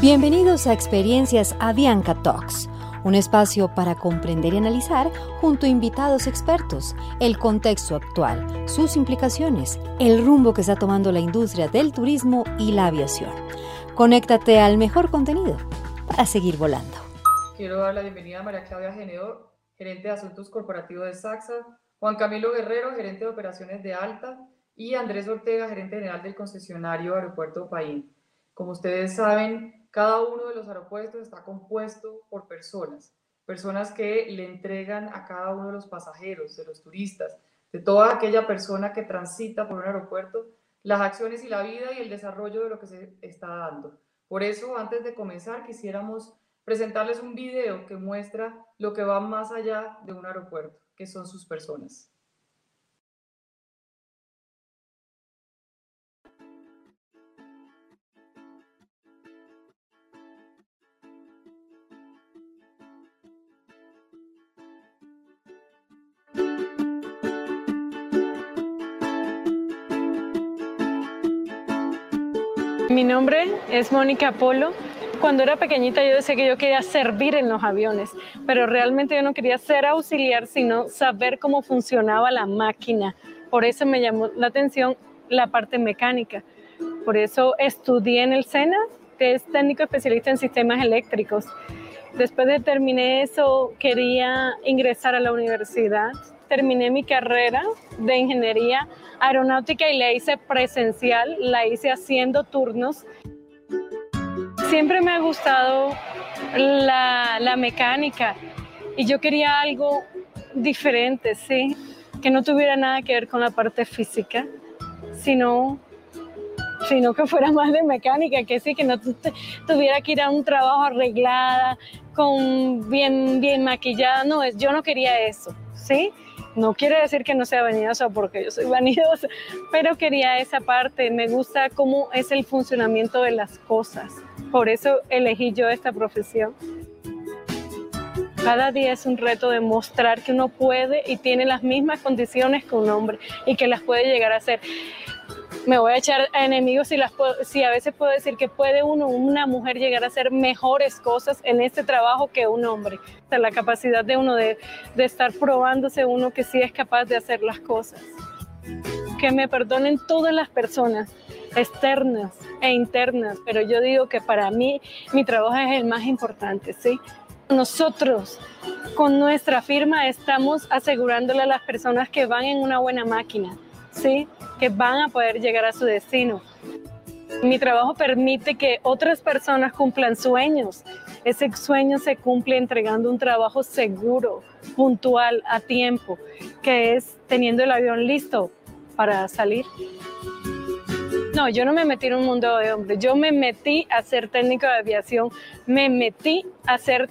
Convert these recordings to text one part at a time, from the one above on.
Bienvenidos a Experiencias Avianca Talks, un espacio para comprender y analizar, junto a invitados expertos, el contexto actual, sus implicaciones, el rumbo que está tomando la industria del turismo y la aviación. Conéctate al mejor contenido para seguir volando. Quiero dar la bienvenida a María Claudia Genedo, gerente de Asuntos Corporativos de SAXA, Juan Camilo Guerrero, gerente de operaciones de Alta, y Andrés Ortega, gerente general del concesionario Aeropuerto Paín. Como ustedes saben, cada uno de los aeropuertos está compuesto por personas, personas que le entregan a cada uno de los pasajeros, de los turistas, de toda aquella persona que transita por un aeropuerto, las acciones y la vida y el desarrollo de lo que se está dando. Por eso, antes de comenzar, quisiéramos presentarles un video que muestra lo que va más allá de un aeropuerto, que son sus personas. Mi nombre es Mónica Polo. Cuando era pequeñita yo decía que yo quería servir en los aviones, pero realmente yo no quería ser auxiliar, sino saber cómo funcionaba la máquina. Por eso me llamó la atención la parte mecánica. Por eso estudié en el SENA, que es técnico especialista en sistemas eléctricos. Después de terminé eso, quería ingresar a la universidad. Terminé mi carrera de ingeniería aeronáutica y la hice presencial, la hice haciendo turnos. Siempre me ha gustado la, la mecánica y yo quería algo diferente, sí, que no tuviera nada que ver con la parte física, sino sino que fuera más de mecánica, que sí, que no tuviera que ir a un trabajo arreglada, con bien, bien maquillada, no, yo no quería eso, ¿sí? No quiere decir que no sea vanidosa porque yo soy vanidosa, pero quería esa parte. Me gusta cómo es el funcionamiento de las cosas. Por eso elegí yo esta profesión. Cada día es un reto demostrar que uno puede y tiene las mismas condiciones que un hombre y que las puede llegar a hacer me voy a echar a enemigos si, a veces puedo decir que puede uno, una mujer llegar a hacer mejores cosas en este trabajo que un hombre. la capacidad de uno de, de estar probándose uno que sí es capaz de hacer las cosas. Que me perdonen todas las personas externas e internas, pero yo digo que para mí mi trabajo es el más importante, ¿sí? Nosotros con nuestra firma estamos asegurándole a las personas que van en una buena máquina, ¿sí? que van a poder llegar a su destino. Mi trabajo permite que otras personas cumplan sueños. Ese sueño se cumple entregando un trabajo seguro, puntual, a tiempo, que es teniendo el avión listo para salir. No, yo no me metí en un mundo de hombres, yo me metí a ser técnico de aviación, me metí a ser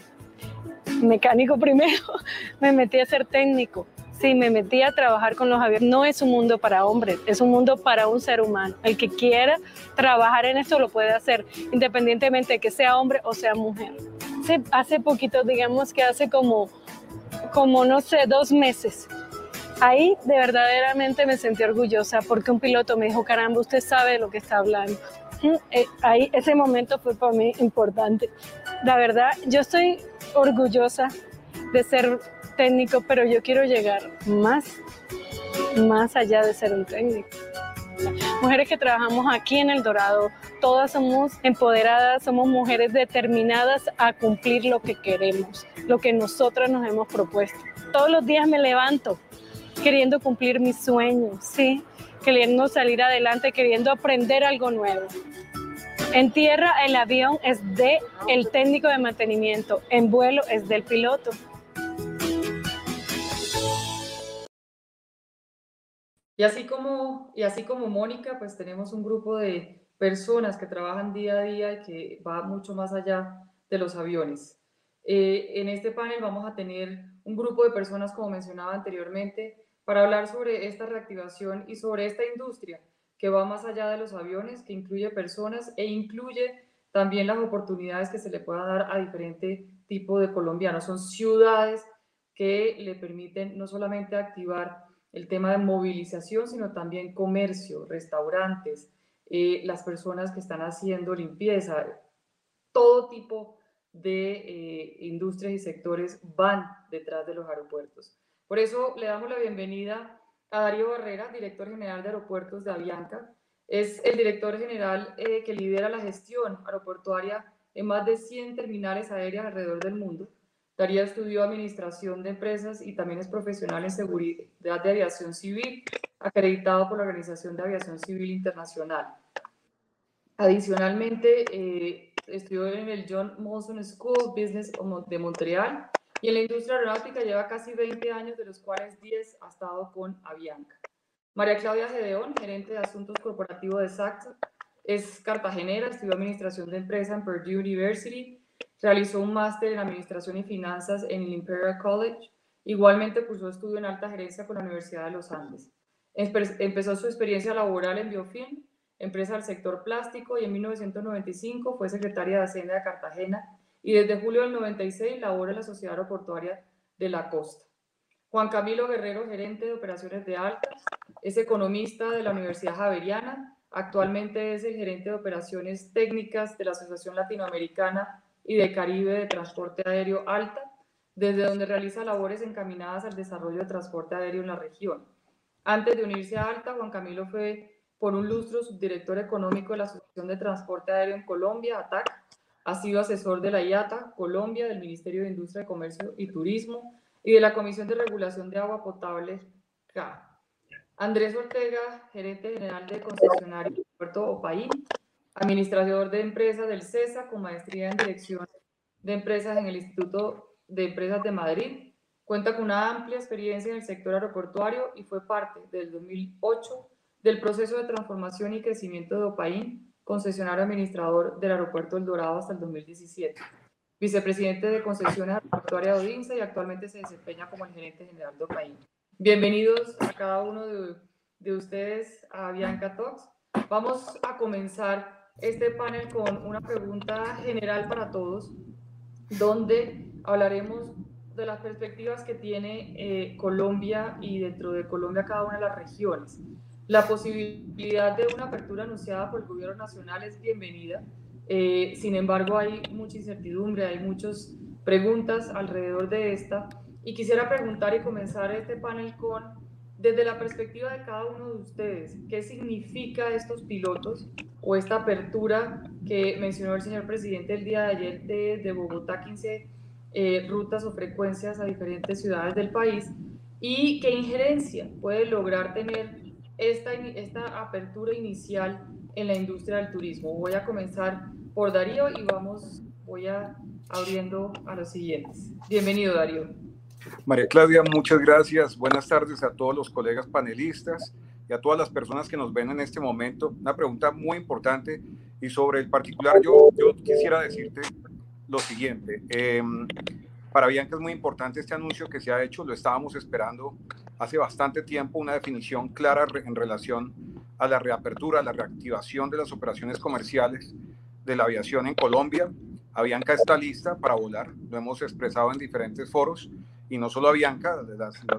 mecánico primero, me metí a ser técnico, Sí, me metí a trabajar con los aviones. No es un mundo para hombres, es un mundo para un ser humano. El que quiera trabajar en esto lo puede hacer, independientemente de que sea hombre o sea mujer. Hace, hace poquito, digamos que hace como, como, no sé, dos meses, ahí de verdaderamente me sentí orgullosa porque un piloto me dijo, caramba, usted sabe de lo que está hablando. Mm, eh, ahí ese momento fue para mí importante. La verdad, yo estoy orgullosa de ser técnico, pero yo quiero llegar más, más allá de ser un técnico. Mujeres que trabajamos aquí en El Dorado, todas somos empoderadas, somos mujeres determinadas a cumplir lo que queremos, lo que nosotras nos hemos propuesto. Todos los días me levanto queriendo cumplir mis sueños, sí, queriendo salir adelante, queriendo aprender algo nuevo. En tierra el avión es de el técnico de mantenimiento, en vuelo es del piloto. Y así como, y así como Mónica, pues tenemos un grupo de personas que trabajan día a día y que va mucho más allá de los aviones. Eh, en este panel vamos a tener un grupo de personas, como mencionaba anteriormente, para hablar sobre esta reactivación y sobre esta industria que va más allá de los aviones, que incluye personas e incluye también las oportunidades que se le pueda dar a diferente tipo de colombianos. Son ciudades que le permiten no solamente activar el tema de movilización, sino también comercio, restaurantes, eh, las personas que están haciendo limpieza, todo tipo de eh, industrias y sectores van detrás de los aeropuertos. Por eso le damos la bienvenida a Darío Barrera, director general de aeropuertos de Avianca. Es el director general eh, que lidera la gestión aeroportuaria en más de 100 terminales aéreas alrededor del mundo. Darío estudió administración de empresas y también es profesional en seguridad de aviación civil, acreditado por la Organización de Aviación Civil Internacional. Adicionalmente, eh, estudió en el John Molson School of Business de Montreal y en la industria aeronáutica lleva casi 20 años, de los cuales 10 ha estado con Avianca. María Claudia Gedeón, gerente de asuntos corporativos de SACSA, es cartagenera, estudió administración de empresa en Purdue University, realizó un máster en administración y finanzas en el Imperial College, igualmente cursó estudio en alta gerencia con la Universidad de los Andes. Empezó su experiencia laboral en Biofilm, empresa del sector plástico, y en 1995 fue secretaria de Hacienda de Cartagena y desde julio del 96 labora en la Sociedad Aeroportuaria de la Costa. Juan Camilo Guerrero, gerente de operaciones de Altas, es economista de la Universidad Javeriana, actualmente es el gerente de operaciones técnicas de la Asociación Latinoamericana y de Caribe de Transporte Aéreo Alta, desde donde realiza labores encaminadas al desarrollo de transporte aéreo en la región. Antes de unirse a Alta, Juan Camilo fue por un lustro subdirector económico de la Asociación de Transporte Aéreo en Colombia, ATAC, ha sido asesor de la IATA, Colombia, del Ministerio de Industria, Comercio y Turismo y de la Comisión de Regulación de Agua Potable, CA. Andrés Ortega, gerente general de concesionario Puerto Opaín, administrador de empresas del CESA con maestría en dirección de empresas en el Instituto de Empresas de Madrid. Cuenta con una amplia experiencia en el sector aeroportuario y fue parte del 2008 del proceso de transformación y crecimiento de Opaín, concesionario administrador del aeropuerto El Dorado hasta el 2017. Vicepresidente de concesiones aeroportuarias de Odinsa y actualmente se desempeña como el gerente general de Opaín. Bienvenidos a cada uno de, de ustedes a Bianca Talks. Vamos a comenzar este panel con una pregunta general para todos, donde hablaremos de las perspectivas que tiene eh, Colombia y dentro de Colombia cada una de las regiones. La posibilidad de una apertura anunciada por el gobierno nacional es bienvenida. Eh, sin embargo, hay mucha incertidumbre, hay muchas preguntas alrededor de esta. Y quisiera preguntar y comenzar este panel con, desde la perspectiva de cada uno de ustedes, ¿qué significa estos pilotos o esta apertura que mencionó el señor presidente el día de ayer de, Bogotá, 15 eh, rutas o frecuencias a diferentes ciudades del país? ¿Y qué injerencia puede lograr tener esta, esta apertura inicial en la industria del turismo. Voy a comenzar por Darío y vamos, voy a abriendo a los siguientes. Bienvenido, Darío. María Claudia, muchas gracias. Buenas tardes a todos los colegas panelistas y a todas las personas que nos ven en este momento. Una pregunta muy importante y sobre el particular, yo, yo quisiera decirte lo siguiente. Eh, para Bianca es muy importante este anuncio que se ha hecho, lo estábamos esperando hace bastante tiempo, una definición clara en relación a la reapertura, a la reactivación de las operaciones comerciales de la aviación en Colombia. Avianca está lista para volar, lo hemos expresado en diferentes foros, y no solo Avianca,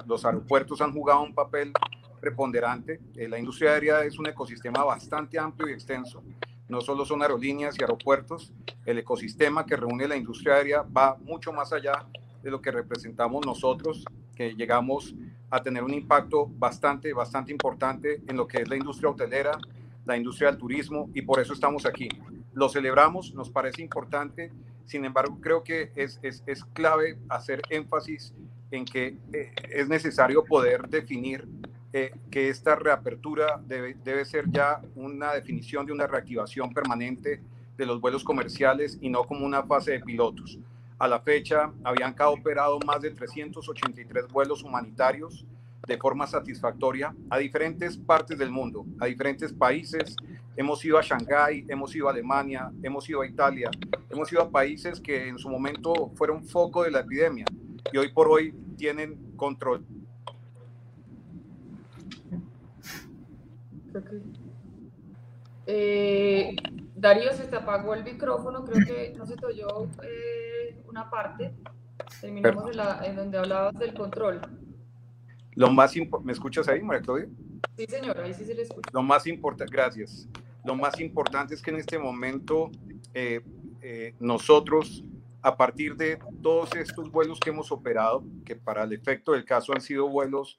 los aeropuertos han jugado un papel preponderante. Eh, la industria aérea es un ecosistema bastante amplio y extenso no solo son aerolíneas y aeropuertos, el ecosistema que reúne la industria aérea va mucho más allá de lo que representamos nosotros, que llegamos a tener un impacto bastante, bastante importante en lo que es la industria hotelera, la industria del turismo, y por eso estamos aquí. Lo celebramos, nos parece importante, sin embargo, creo que es, es, clave hacer énfasis en que eh, es necesario poder definir eh, que esta reapertura debe, debe ser ya una definición de una reactivación permanente de los vuelos comerciales y no como una fase de pilotos. A la fecha, habían operado más de 383 vuelos humanitarios de forma satisfactoria a diferentes partes del mundo, a diferentes países. Hemos ido a Shanghái, hemos ido a Alemania, hemos ido a Italia, hemos ido a países que en su momento fueron foco de la epidemia y hoy por hoy tienen control Eh, Darío, se te apagó el micrófono, creo que no se te oyó eh, una parte. Terminamos en, donde hablabas del control. Lo más ¿Me escuchas ahí, María Claudia? Sí, señor, ahí sí se le escucha. Lo más importante, gracias. Lo más importante es que en este momento eh, eh, nosotros, a partir de todos estos vuelos que hemos operado, que para el efecto del caso han sido vuelos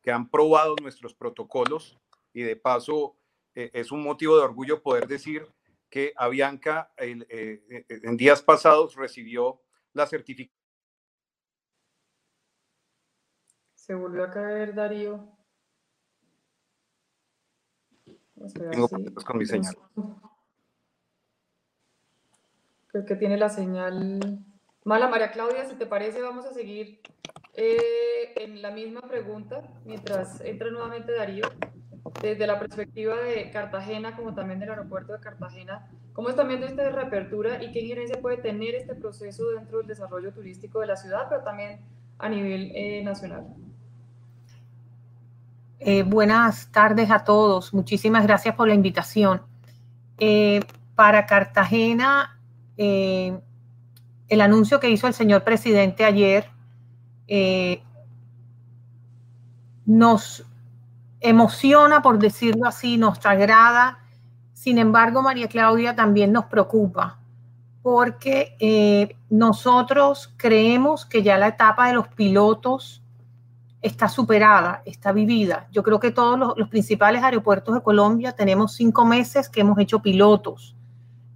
que han probado nuestros protocolos y de paso eh, es un motivo de orgullo poder decir que Avianca eh, en días pasados recibió la certificación. Se volvió a caer Darío. Tengo problemas con mi señal. Creo que tiene la señal mala. María Claudia, si te parece, vamos a seguir eh, en la misma pregunta mientras entra nuevamente Darío. Desde la perspectiva de Cartagena, como también del aeropuerto de Cartagena, ¿cómo están viendo esta reapertura y qué injerencia puede tener este proceso dentro del desarrollo turístico de la ciudad, pero también a nivel eh, nacional? Eh, buenas tardes a todos. Muchísimas gracias por la invitación. para Cartagena, eh, el anuncio que hizo el señor presidente ayer eh, nos emociona, por decirlo así, nos agrada. Sin embargo, María Claudia también nos preocupa porque eh, nosotros creemos que ya la etapa de los pilotos está superada, está vivida. Yo creo que todos los principales aeropuertos de Colombia tenemos cinco meses que hemos hecho pilotos.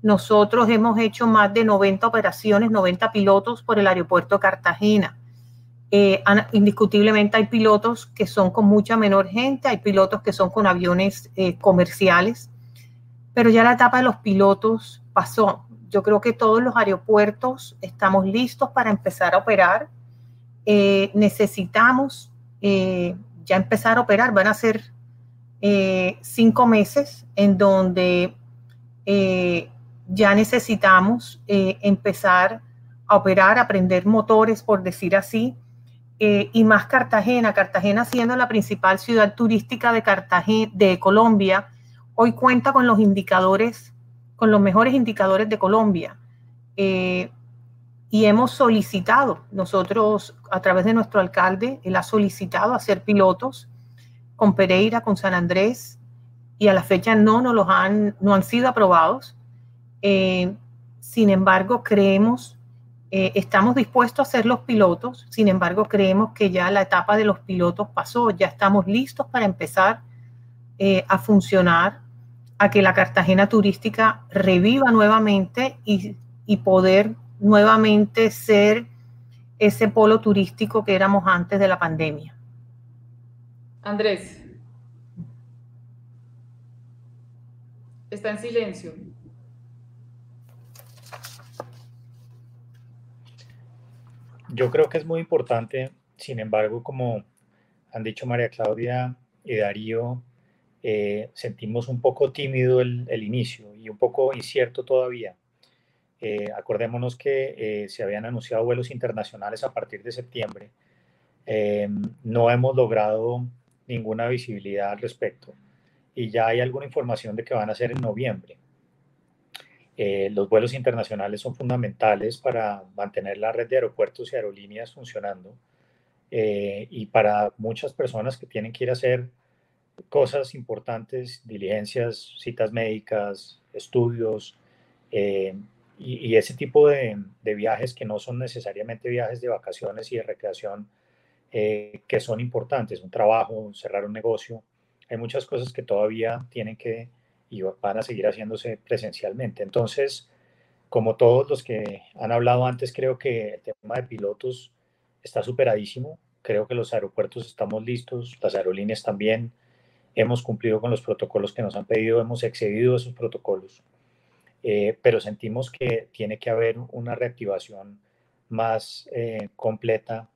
Nosotros hemos hecho más de 90 operaciones, 90 pilotos por el aeropuerto de Cartagena. Eh, indiscutiblemente hay pilotos que son con mucha menor gente, hay pilotos que son con aviones eh, comerciales, pero ya la etapa de los pilotos pasó. Yo creo que todos los aeropuertos estamos listos para empezar a operar. Eh, necesitamos ya empezar a operar. Van a ser cinco meses en donde ya necesitamos eh, empezar a operar, aprender motores, por decir así, eh, y más Cartagena. Cartagena siendo la principal ciudad turística de, Cartagena, de Colombia, hoy cuenta con los indicadores, con los mejores indicadores de Colombia. Y hemos solicitado, nosotros a través de nuestro alcalde, él ha solicitado hacer pilotos con Pereira, con San Andrés, y a la fecha no, no, los han, no han sido aprobados. Eh, sin embargo, creemos, eh, estamos dispuestos a ser los pilotos, sin embargo, creemos que ya la etapa de los pilotos pasó, ya estamos listos para empezar eh, a funcionar, a que la Cartagena turística reviva nuevamente y, y poder nuevamente ser ese polo turístico que éramos antes de la pandemia. Andrés. Está en silencio. Yo creo que es muy importante, sin embargo, como han dicho María Claudia y Darío, eh, sentimos un poco tímido el, inicio y un poco incierto todavía. Eh, acordémonos que eh, se habían anunciado vuelos internacionales a partir de septiembre. no hemos logrado ninguna visibilidad al respecto y ya hay alguna información de que van a ser en noviembre. Eh, los vuelos internacionales son fundamentales para mantener la red de aeropuertos y aerolíneas funcionando eh, y para muchas personas que tienen que ir a hacer cosas importantes, diligencias, citas médicas, estudios eh, y, ese tipo de, viajes que no son necesariamente viajes de vacaciones y de recreación que son importantes, un trabajo, cerrar un negocio. Hay muchas cosas que todavía tienen que y van a seguir haciéndose presencialmente. Entonces, como todos los que han hablado antes, creo que el tema de pilotos está superadísimo. Creo que los aeropuertos estamos listos, las aerolíneas también. Hemos cumplido con los protocolos que nos han pedido, hemos excedido esos protocolos. Eh, pero sentimos que tiene que haber una reactivación más eh, completa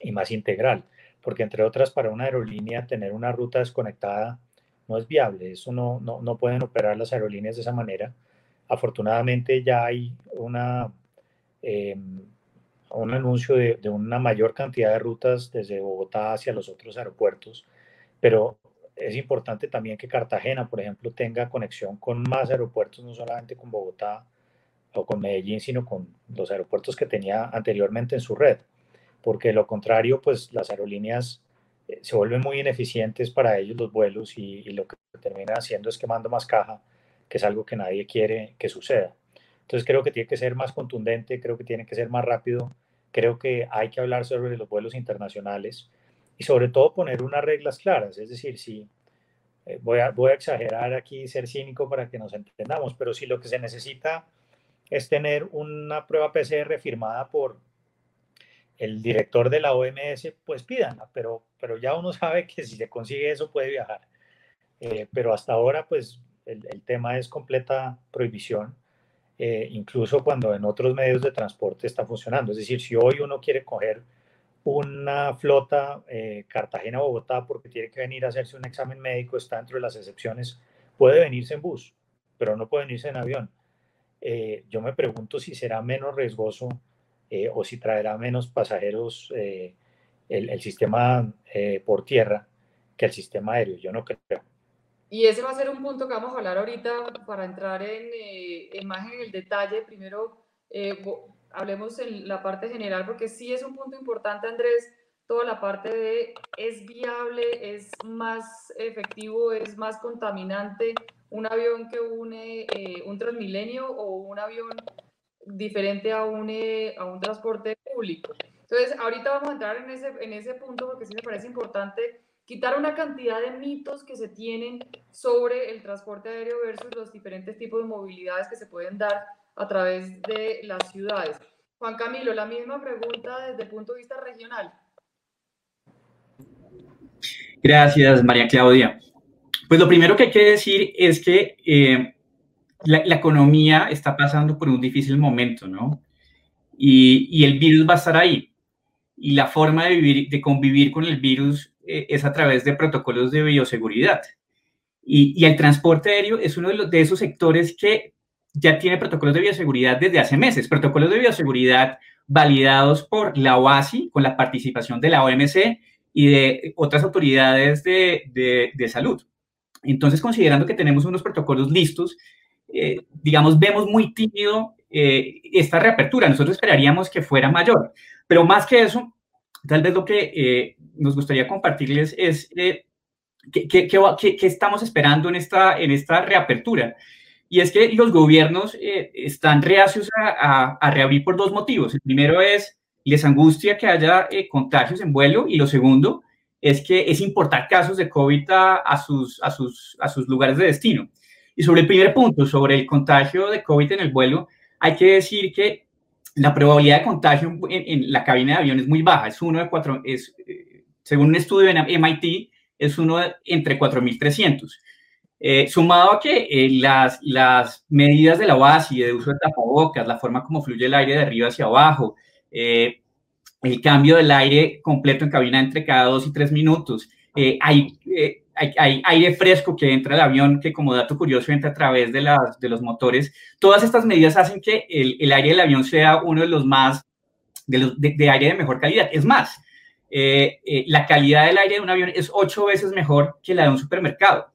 y más integral, porque entre otras para una aerolínea tener una ruta desconectada no es viable, eso no, no, pueden operar las aerolíneas de esa manera. Afortunadamente ya hay una, em, un anuncio de, una mayor cantidad de rutas desde Bogotá hacia los otros aeropuertos, pero es importante también que Cartagena, por ejemplo, tenga conexión con más aeropuertos, no solamente con Bogotá o con Medellín, sino con los aeropuertos que tenía anteriormente en su red, porque lo contrario, pues las aerolíneas eh, se vuelven muy ineficientes para ellos los vuelos y, lo que termina haciendo es quemando más caja, que es algo que nadie quiere que suceda. Entonces creo que tiene que ser más contundente, creo que tiene que ser más rápido, creo que hay que hablar sobre los vuelos internacionales y sobre todo poner unas reglas claras. Es decir, si eh, voy, a, voy a exagerar aquí, ser cínico para que nos entendamos, pero si lo que se necesita es tener una prueba PCR firmada por el director de la OMS, pues pídanla, pero, pero ya uno sabe que si se consigue eso puede viajar. Eh, pero hasta ahora, pues el, el, tema es completa prohibición, eh, incluso cuando en otros medios de transporte está funcionando. Es decir, si hoy uno quiere coger una flota eh, Cartagena-Bogotá porque tiene que venir a hacerse un examen médico, está dentro de las excepciones, puede venirse en bus, pero no puede venirse en avión. Eh, yo me pregunto si será menos riesgoso eh, o si traerá menos pasajeros el, el, sistema por tierra que el sistema aéreo. Yo no creo. Y ese va a ser un punto que vamos a hablar ahorita para entrar en, en más en el detalle. Primero, hablemos en la parte general, porque sí es un punto importante, Andrés, toda la parte de es viable, es más efectivo, es más contaminante un avión que une eh, un Transmilenio o un avión diferente a un, eh, a un transporte público. Entonces, ahorita vamos a entrar en ese, en ese punto porque sí me parece importante quitar una cantidad de mitos que se tienen sobre el transporte aéreo versus los diferentes tipos de movilidades que se pueden dar a través de las ciudades. Juan Camilo, la misma pregunta desde el punto de vista regional. Gracias, María Claudia. Pues lo primero que hay que decir es que eh, la, economía está pasando por un difícil momento, ¿no? Y, el virus va a estar ahí. Y la forma de, vivir, de convivir con el virus eh, es a través de protocolos de bioseguridad. Y, y el transporte aéreo es uno de, los, de esos sectores que ya tiene protocolos de bioseguridad desde hace meses, protocolos de bioseguridad validados por la OASI con la participación de la OMC y de otras autoridades de, de, salud. Entonces, considerando que tenemos unos protocolos listos, eh, digamos, vemos muy tímido eh, esta reapertura. Nosotros esperaríamos que fuera mayor, pero más que eso, tal vez lo que eh, nos gustaría compartirles es qué, estamos esperando en esta, en esta reapertura. Y es que los gobiernos eh, están reacios a, reabrir por dos motivos. El primero es, les angustia que haya eh, contagios en vuelo y lo segundo es que es importar casos de COVID a, sus, a, sus, a sus lugares de destino. Y sobre el primer punto, sobre el contagio de COVID en el vuelo, hay que decir que la probabilidad de contagio en, la cabina de avión es muy baja, es uno de cuatro, es, eh, según un estudio en MIT, es uno de, entre 4.300. Eh, sumado a que eh, las, las medidas de la y de uso de tapabocas, la forma como fluye el aire de arriba hacia abajo, eh, el cambio del aire completo en cabina entre cada dos y tres minutos, hay, hay, aire fresco que entra al avión, que como dato curioso entra a través de, las, de los motores. Todas estas medidas hacen que el, el aire del avión sea uno de los más, de, los, de aire de mejor calidad. Es más, la calidad del aire de un avión es ocho veces mejor que la de un supermercado.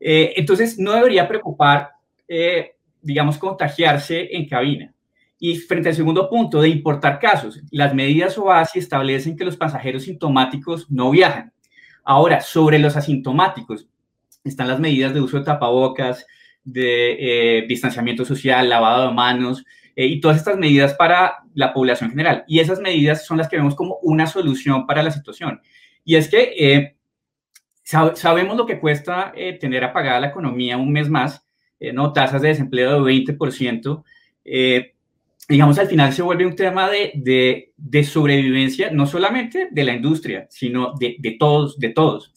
Eh, entonces, no debería preocupar, eh, digamos, contagiarse en cabina. Y frente al segundo punto de importar casos, las medidas OASI establecen que los pasajeros sintomáticos no viajan. Ahora, sobre los asintomáticos, están las medidas de uso de tapabocas, de eh, distanciamiento social, lavado de manos y todas estas medidas para la población general. Y esas medidas son las que vemos como una solución para la situación. Y es que sabemos lo que cuesta eh, tener apagada la economía un mes más, eh, ¿no? Tasas de desempleo de 20%. Eh, digamos, al final se vuelve un tema de, de, sobrevivencia, no solamente de la industria, sino de, de todos, de todos.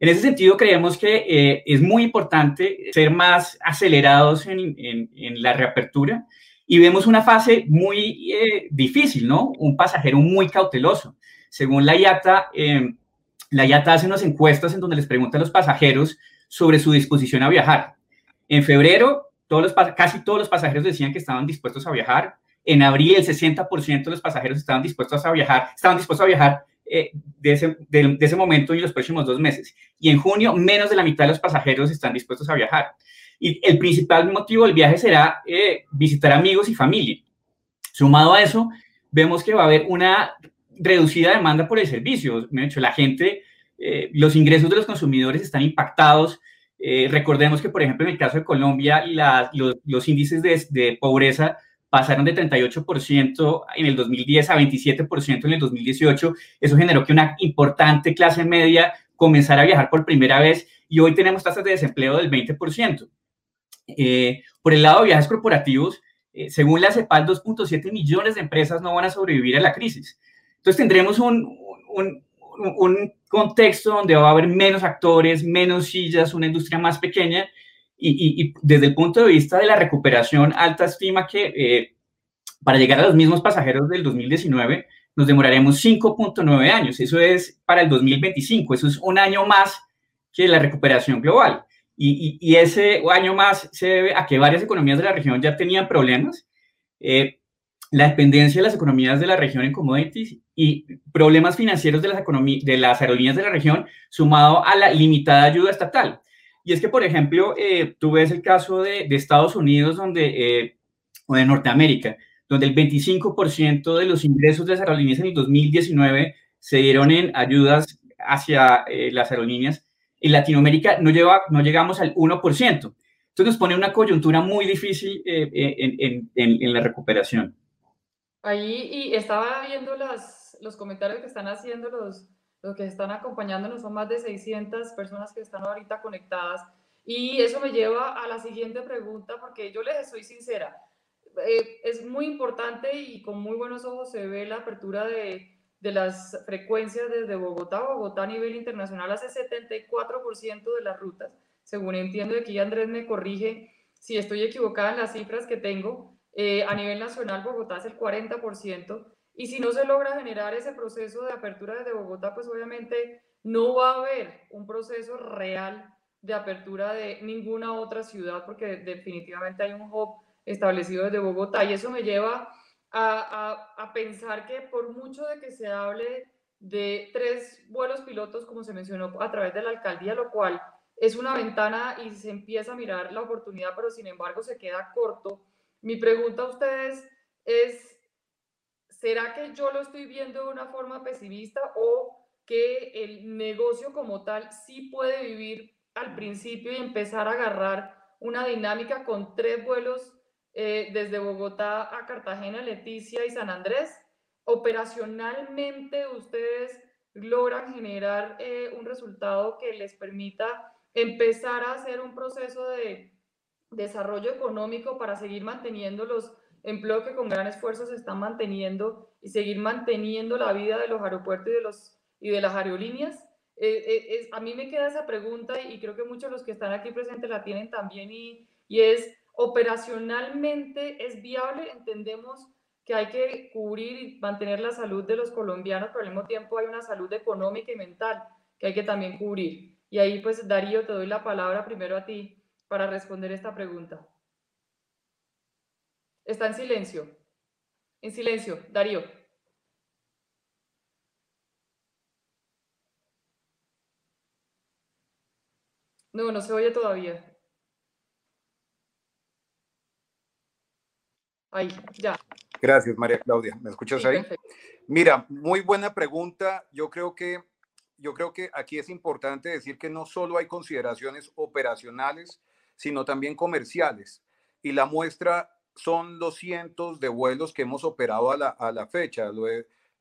En ese sentido, creemos que es muy importante ser más acelerados en, en, en, la reapertura y vemos una fase muy difícil, ¿no? Un pasajero muy cauteloso. Según la IATA, la IATA hace unas encuestas en donde les pregunta a los pasajeros sobre su disposición a viajar. En febrero, todos los, casi todos los pasajeros decían que estaban dispuestos a viajar. En abril, el 60% de los pasajeros estaban dispuestos a viajar, estaban dispuestos a viajar eh, de, ese, de, ese, momento y los próximos dos meses. Y en junio, menos de la mitad de los pasajeros están dispuestos a viajar. Y el principal motivo del viaje será eh, visitar amigos y familia. Sumado a eso, vemos que va a haber una reducida demanda por el servicio. De hecho, la gente, eh, los ingresos de los consumidores están impactados Eh, recordemos que, por ejemplo, en el caso de Colombia, los, los, índices de, de, pobreza pasaron de 38% en el 2010 a 27% en el 2018. Eso generó que una importante clase media comenzara a viajar por primera vez y hoy tenemos tasas de desempleo del 20%. Eh, por el lado de viajes corporativos, eh, según la CEPAL, 2.7 millones de empresas no van a sobrevivir a la crisis. Entonces tendremos un, un, un, contexto donde va a haber menos actores, menos sillas, una industria más pequeña y, y, desde el punto de vista de la recuperación, alta estima que eh, para llegar a los mismos pasajeros del 2019 nos demoraremos 5.9 años. Eso es para el 2025, eso es un año más que la recuperación global. Y, y, ese año más se debe a que varias economías de la región ya tenían problemas. Eh, la dependencia de las economías de la región en commodities y problemas financieros de las, de las aerolíneas de la región, sumado a la limitada ayuda estatal. Y es que, por ejemplo, eh, tú ves el caso de, de Estados Unidos donde, eh, o de Norteamérica, donde el 25% de los ingresos de las aerolíneas en el 2019 se dieron en ayudas hacia las aerolíneas en Latinoamérica no, lleva, no llegamos al 1%. Entonces nos pone una coyuntura muy difícil eh, eh, en, la recuperación. Ahí y estaba viendo las, los comentarios que están haciendo los, los que están acompañándonos, son más de 600 personas que están ahorita conectadas. Y eso me lleva a la siguiente pregunta, porque yo les soy sincera, eh, es muy importante y con muy buenos ojos se ve la apertura de, de las frecuencias desde Bogotá. Bogotá a nivel internacional hace 74% de las rutas, según entiendo, aquí Andrés me corrige si estoy equivocada en las cifras que tengo. Eh, a nivel nacional, Bogotá es el 40%, y si no se logra generar ese proceso de apertura desde Bogotá, pues obviamente no va a haber un proceso real de apertura de ninguna otra ciudad, porque definitivamente hay un hub establecido desde Bogotá, y eso me lleva a, pensar que por mucho de que se hable de tres vuelos pilotos, como se mencionó a través de la alcaldía, lo cual es una ventana y se empieza a mirar la oportunidad, pero sin embargo se queda corto. Mi pregunta a ustedes es, ¿será que yo lo estoy viendo de una forma pesimista o que el negocio como tal sí puede vivir al principio y empezar a agarrar una dinámica con tres vuelos eh, desde Bogotá a Cartagena, Leticia y San Andrés. Operacionalmente ustedes logran generar eh, un resultado que les permita empezar a hacer un proceso de desarrollo económico para seguir manteniendo los empleos que con gran esfuerzo se están manteniendo y seguir manteniendo la vida de los aeropuertos y de, los, y de las aerolíneas. Eh, a mí me queda esa pregunta y creo que muchos de los que están aquí presentes la tienen también y, y es Operacionalmente es viable, entendemos que hay que cubrir y mantener la salud de los colombianos, pero al mismo tiempo hay una salud económica y mental que hay que también cubrir. Y ahí pues Darío, te doy la palabra primero a ti para responder esta pregunta. Está en silencio. En silencio, Darío. No, no se oye todavía. Ahí, ya. Gracias, María Claudia. ¿Me escuchas ahí? Mira, muy buena pregunta. Yo creo que yo creo que aquí es importante decir que no solo hay consideraciones operacionales, sino también comerciales. Y la muestra son los cientos de vuelos que hemos operado a la, a la fecha. Lo,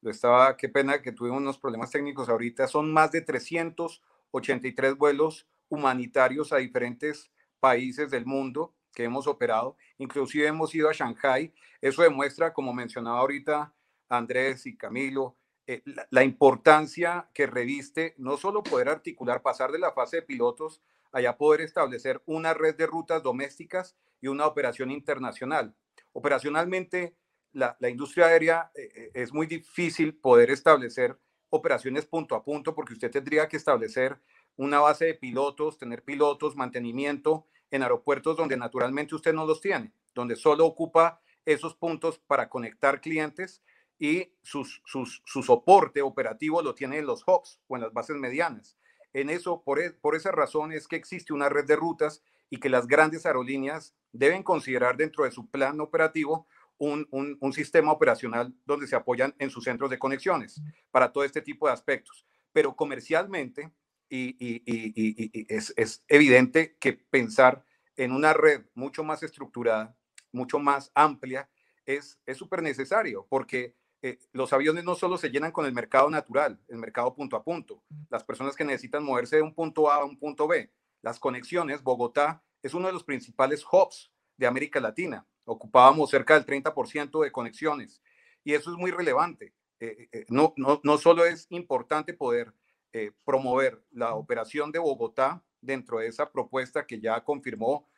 lo, estaba, qué pena que tuvimos unos problemas técnicos ahorita. Son más de 383 vuelos humanitarios a diferentes países del mundo que hemos operado, inclusive hemos ido a Shanghai. Eso demuestra, como mencionaba ahorita Andrés y Camilo, eh, la, importancia que reviste no solo poder articular, pasar de la fase de pilotos, allá poder establecer una red de rutas domésticas y una operación internacional. Operacionalmente, la, industria aérea eh, eh, es muy difícil poder establecer operaciones punto a punto porque usted tendría que establecer una base de pilotos, tener pilotos, mantenimiento en aeropuertos donde naturalmente usted no los tiene, donde solo ocupa esos puntos para conectar clientes y sus, su soporte operativo lo tiene en los hubs o en las bases medianas. En eso, por, e, por esa razón es que existe una red de rutas y que las grandes aerolíneas deben considerar dentro de su plan operativo un, un, un, sistema operacional donde se apoyan en sus centros de conexiones para todo este tipo de aspectos. Pero comercialmente, y, es, es, evidente que pensar en una red mucho más estructurada, mucho más amplia, es súper necesario porque eh, los aviones no solo se llenan con el mercado natural, el mercado punto a punto, las personas que necesitan moverse de un punto A a un punto B, las conexiones, Bogotá es uno de los principales hubs de América Latina, ocupábamos cerca del 30% de conexiones. Y eso es muy relevante. Eh, eh, no, no, no solo es importante poder promover la operación de Bogotá dentro de esa propuesta que ya confirmó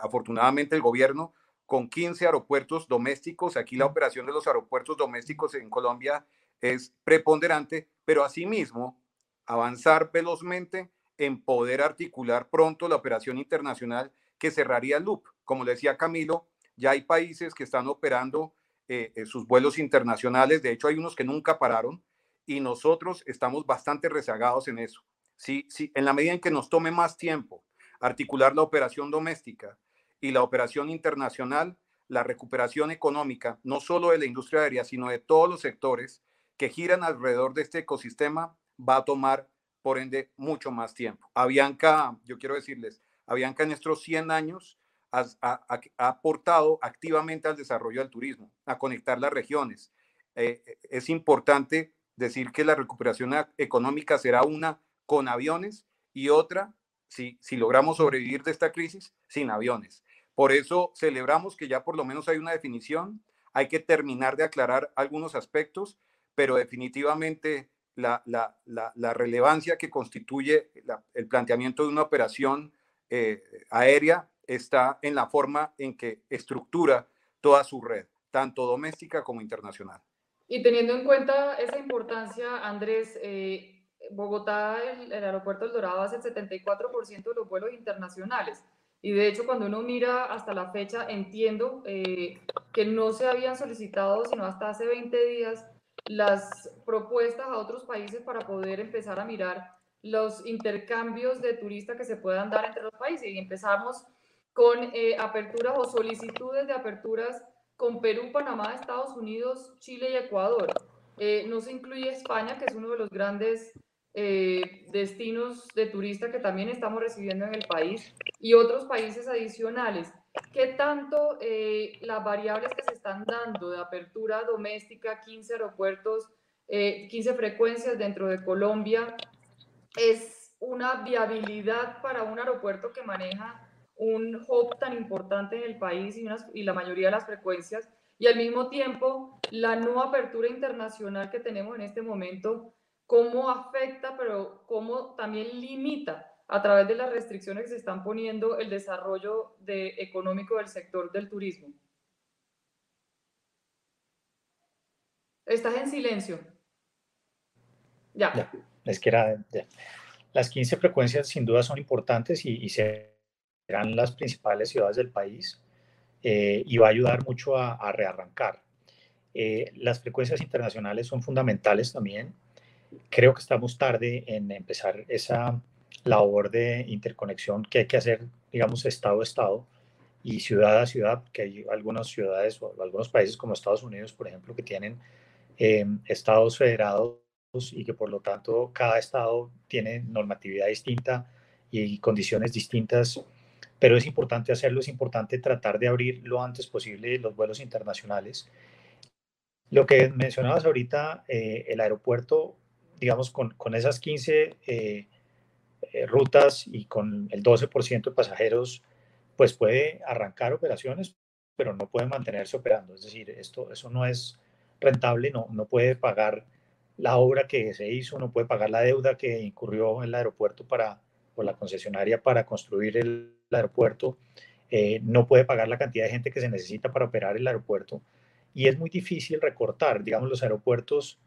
afortunadamente el gobierno con 15 aeropuertos domésticos. Aquí la operación de los aeropuertos domésticos en Colombia es preponderante, pero asimismo avanzar velozmente en poder articular pronto la operación internacional que cerraría el loop. Como le decía Camilo, ya hay países que están operando eh, sus vuelos internacionales, de hecho hay unos que nunca pararon, y nosotros estamos bastante rezagados en eso. Sí, sí, en la medida en que nos tome más tiempo articular la operación doméstica y la operación internacional, la recuperación económica, no solo de la industria aérea, sino de todos los sectores que giran alrededor de este ecosistema, va a tomar, por ende, mucho más tiempo. Avianca, yo quiero decirles, Avianca en estos 100 años ha, ha, aportado activamente al desarrollo del turismo, a conectar las regiones. Eh, es importante decir que la recuperación económica será una con aviones y otra, si, si logramos sobrevivir de esta crisis, sin aviones. Por eso celebramos que ya por lo menos hay una definición, hay que terminar de aclarar algunos aspectos, pero definitivamente la, relevancia que constituye el planteamiento de una operación eh, aérea está en la forma en que estructura toda su red, tanto doméstica como internacional. Y teniendo en cuenta esa importancia, Andrés, eh, Bogotá, el, aeropuerto del Dorado hace el 74% de los vuelos internacionales. Y de hecho, cuando uno mira hasta la fecha, entiendo eh, que no se habían solicitado, sino hasta hace 20 días, las propuestas a otros países para poder empezar a mirar los intercambios de turistas que se puedan dar entre los países. Y empezamos con eh, aperturas o solicitudes de aperturas con Perú, Panamá, Estados Unidos, Chile y Ecuador. Eh, no se incluye España, que es uno de los grandes eh, destinos de turista que también estamos recibiendo en el país, y otros países adicionales. ¿Qué tanto eh, las variables que se están dando de apertura doméstica, 15 aeropuertos, 15 frecuencias dentro de Colombia, es una viabilidad para un aeropuerto que maneja un hub tan importante en el país y, y la mayoría de las frecuencias, y al mismo tiempo la no apertura internacional que tenemos en este momento, cómo afecta, pero cómo también limita a través de las restricciones que se están poniendo el desarrollo de, económico del sector del turismo. Estás en silencio. Ya. es que era, las 15 frecuencias sin duda son importantes y, y se serán las principales ciudades del país eh, y va a ayudar mucho a, rearrancar. Eh, las frecuencias internacionales son fundamentales también. Creo que estamos tarde en empezar esa labor de interconexión que hay que hacer, digamos, estado a estado y ciudad a ciudad, que hay algunas ciudades o algunos países como Estados Unidos, por ejemplo, que tienen eh, estados federados y que por lo tanto cada estado tiene normatividad distinta y condiciones distintas pero es importante hacerlo, es importante tratar de abrir lo antes posible los vuelos internacionales. Lo que mencionabas ahorita, eh, el aeropuerto, digamos, con, con esas 15 eh, eh, rutas y con el 12% de pasajeros, pues puede arrancar operaciones, pero no puede mantenerse operando. Es decir, esto, eso no es rentable, no, no puede pagar la obra que se hizo, no puede pagar la deuda que incurrió el aeropuerto para, o la concesionaria para construir el aeropuerto, eh, no puede pagar la cantidad de gente que se necesita para operar el aeropuerto y es muy difícil recortar. Digamos, los aeropuertos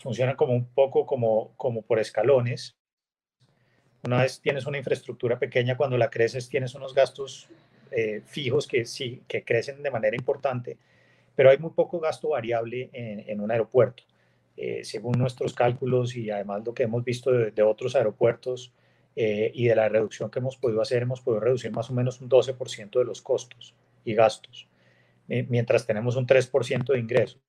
funcionan como un poco como, como por escalones. Una vez tienes una infraestructura pequeña, cuando la creces tienes unos gastos eh, fijos que sí, que crecen de manera importante, pero hay muy poco gasto variable en, un aeropuerto. Eh, según nuestros cálculos y además lo que hemos visto de otros aeropuertos, eh, y de la reducción que hemos podido hacer, hemos podido reducir más o menos un 12% de los costos y gastos, mientras tenemos un 3% de ingresos.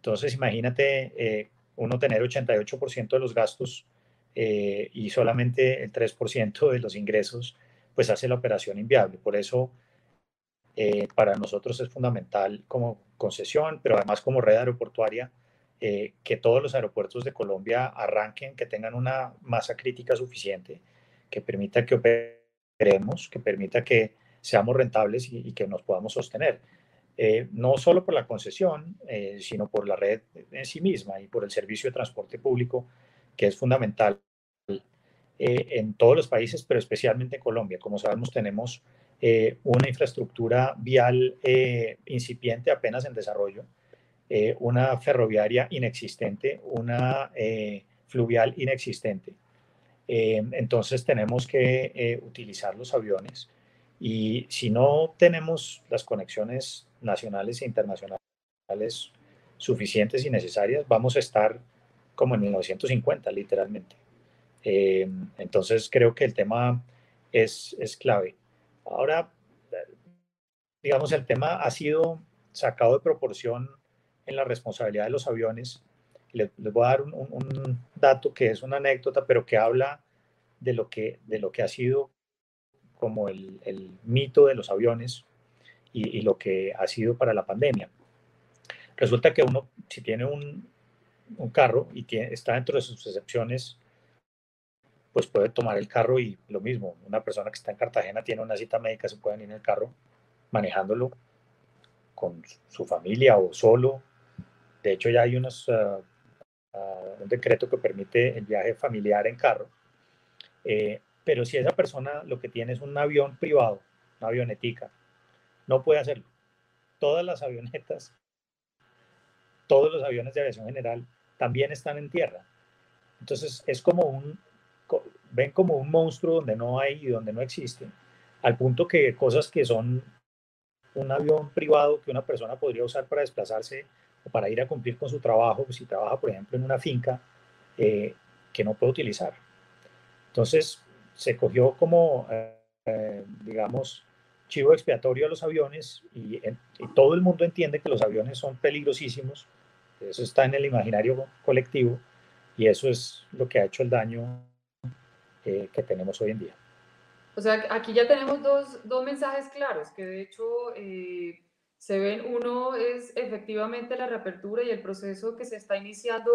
Entonces, imagínate eh, uno tener 88% de los gastos eh, y solamente el 3% de los ingresos pues hace la operación inviable. Por eso eh, para nosotros es fundamental como concesión, pero además como red aeroportuaria, eh, que todos los aeropuertos de Colombia arranquen, que tengan una masa crítica suficiente, que permita que operemos, que permita que seamos rentables y, que nos podamos sostener. No solo por la concesión, sino por la red en sí misma y por el servicio de transporte público que es fundamental eh, en todos los países, pero especialmente en Colombia. Como sabemos, tenemos eh, una infraestructura vial eh, incipiente, apenas en desarrollo, una ferroviaria inexistente, una fluvial inexistente. entonces tenemos que utilizar los aviones y si no tenemos las conexiones nacionales e internacionales suficientes y necesarias, vamos a estar como en 1950, literalmente. Eh, entonces creo que el tema es, es clave. Ahora, digamos, el tema ha sido sacado de proporción en la responsabilidad de los aviones. Les, voy a dar un, dato que es una anécdota, pero que habla de lo que, de lo que ha sido como el, el mito de los aviones y, y, lo que ha sido para la pandemia. Resulta que uno, si tiene un, un carro y tiene, está dentro de sus excepciones, pues puede tomar el carro y lo mismo, una persona que está en Cartagena tiene una cita médica, se puede ir en el carro manejándolo con su familia o solo. De hecho, ya hay unos, ah, ah, un decreto que permite el viaje familiar en carro. Eh, pero si esa persona lo que tiene es un avión privado, una avionetica, no puede hacerlo. Todas las avionetas, todos los aviones de aviación general también están en tierra. Entonces es como un, ven como un monstruo donde no hay y donde no existe, al punto que cosas que son un avión privado que una persona podría usar para desplazarse o para ir a cumplir con su trabajo, si trabaja, por ejemplo, en una finca, eh, que no puede utilizar. Entonces, se cogió como, eh, digamos, chivo expiatorio a los aviones y, y, todo el mundo entiende que los aviones son peligrosísimos eso está en el imaginario colectivo y eso es lo que ha hecho el daño eh, que tenemos hoy en día. O sea, aquí ya tenemos dos, dos mensajes claros que de hecho eh, se ven. Uno es efectivamente la reapertura y el proceso que se está iniciando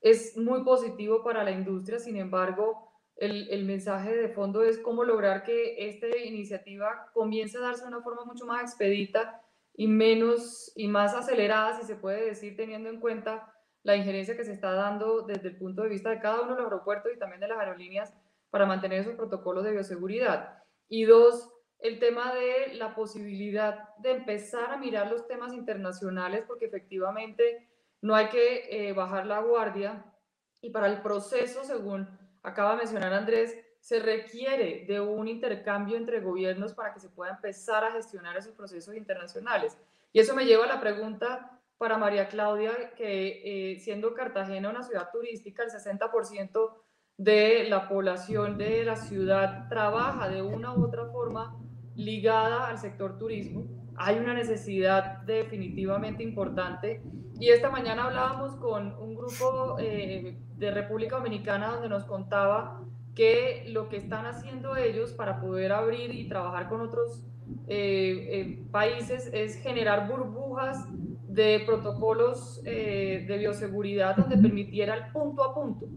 es muy positivo para la industria. Sin embargo, el, el, mensaje de fondo es cómo lograr que esta iniciativa comience a darse de una forma mucho más expedita y menos y más acelerada, si se puede decir, teniendo en cuenta la injerencia que se está dando desde el punto de vista de cada uno de los aeropuertos y también de las aerolíneas para mantener esos protocolos de bioseguridad. Y dos, el tema de la posibilidad de empezar a mirar los temas internacionales, porque efectivamente no hay que eh, bajar la guardia. Y para el proceso, según acaba de mencionar Andrés, se requiere de un intercambio entre gobiernos para que se pueda empezar a gestionar esos procesos internacionales. Y eso me lleva a la pregunta para María Claudia, que eh, siendo Cartagena una ciudad turística, el 60% de la población de la ciudad trabaja de una u otra forma ligada al sector turismo. Hay una necesidad definitivamente importante. Y esta mañana hablábamos con un grupo eh, de República Dominicana donde nos contaba que lo que están haciendo ellos para poder abrir y trabajar con otros eh, eh, países es generar burbujas de protocolos de bioseguridad donde permitiera el punto a punto.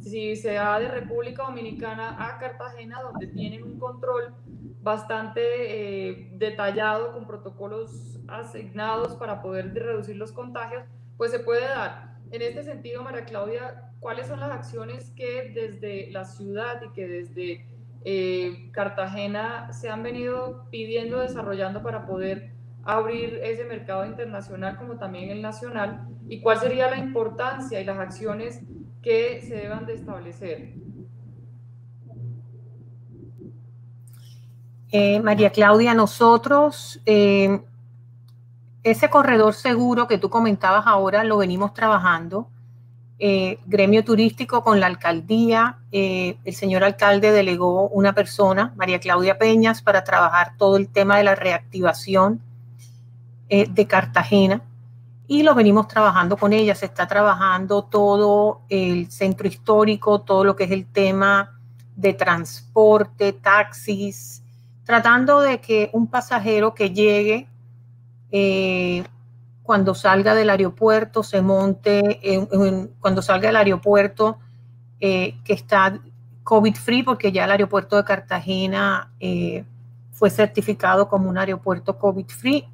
Si se de República Dominicana a Cartagena, donde tienen un control bastante detallado con protocolos asignados para poder reducir los contagios, pues se puede dar. En este sentido, María Claudia, cuáles son las acciones que desde la ciudad y que desde eh, Cartagena se han venido pidiendo, desarrollando para poder abrir ese mercado internacional como también el nacional y cuál sería la importancia y las acciones que se deban de establecer. Eh, María Claudia, nosotros eh, ese corredor seguro que tú comentabas ahora lo venimos trabajando eh, gremio turístico con la alcaldía. El señor alcalde delegó una persona, María Claudia Peñas, para trabajar todo el tema de la reactivación de Cartagena. y lo venimos trabajando con ella. Se está trabajando todo el centro histórico, todo lo que es el tema de transporte, taxis, tratando de que un pasajero que llegue eh, cuando salga del aeropuerto, se monte, cuando salga del aeropuerto eh, que está COVID free, porque ya el aeropuerto de Cartagena eh, fue certificado como un aeropuerto COVID free.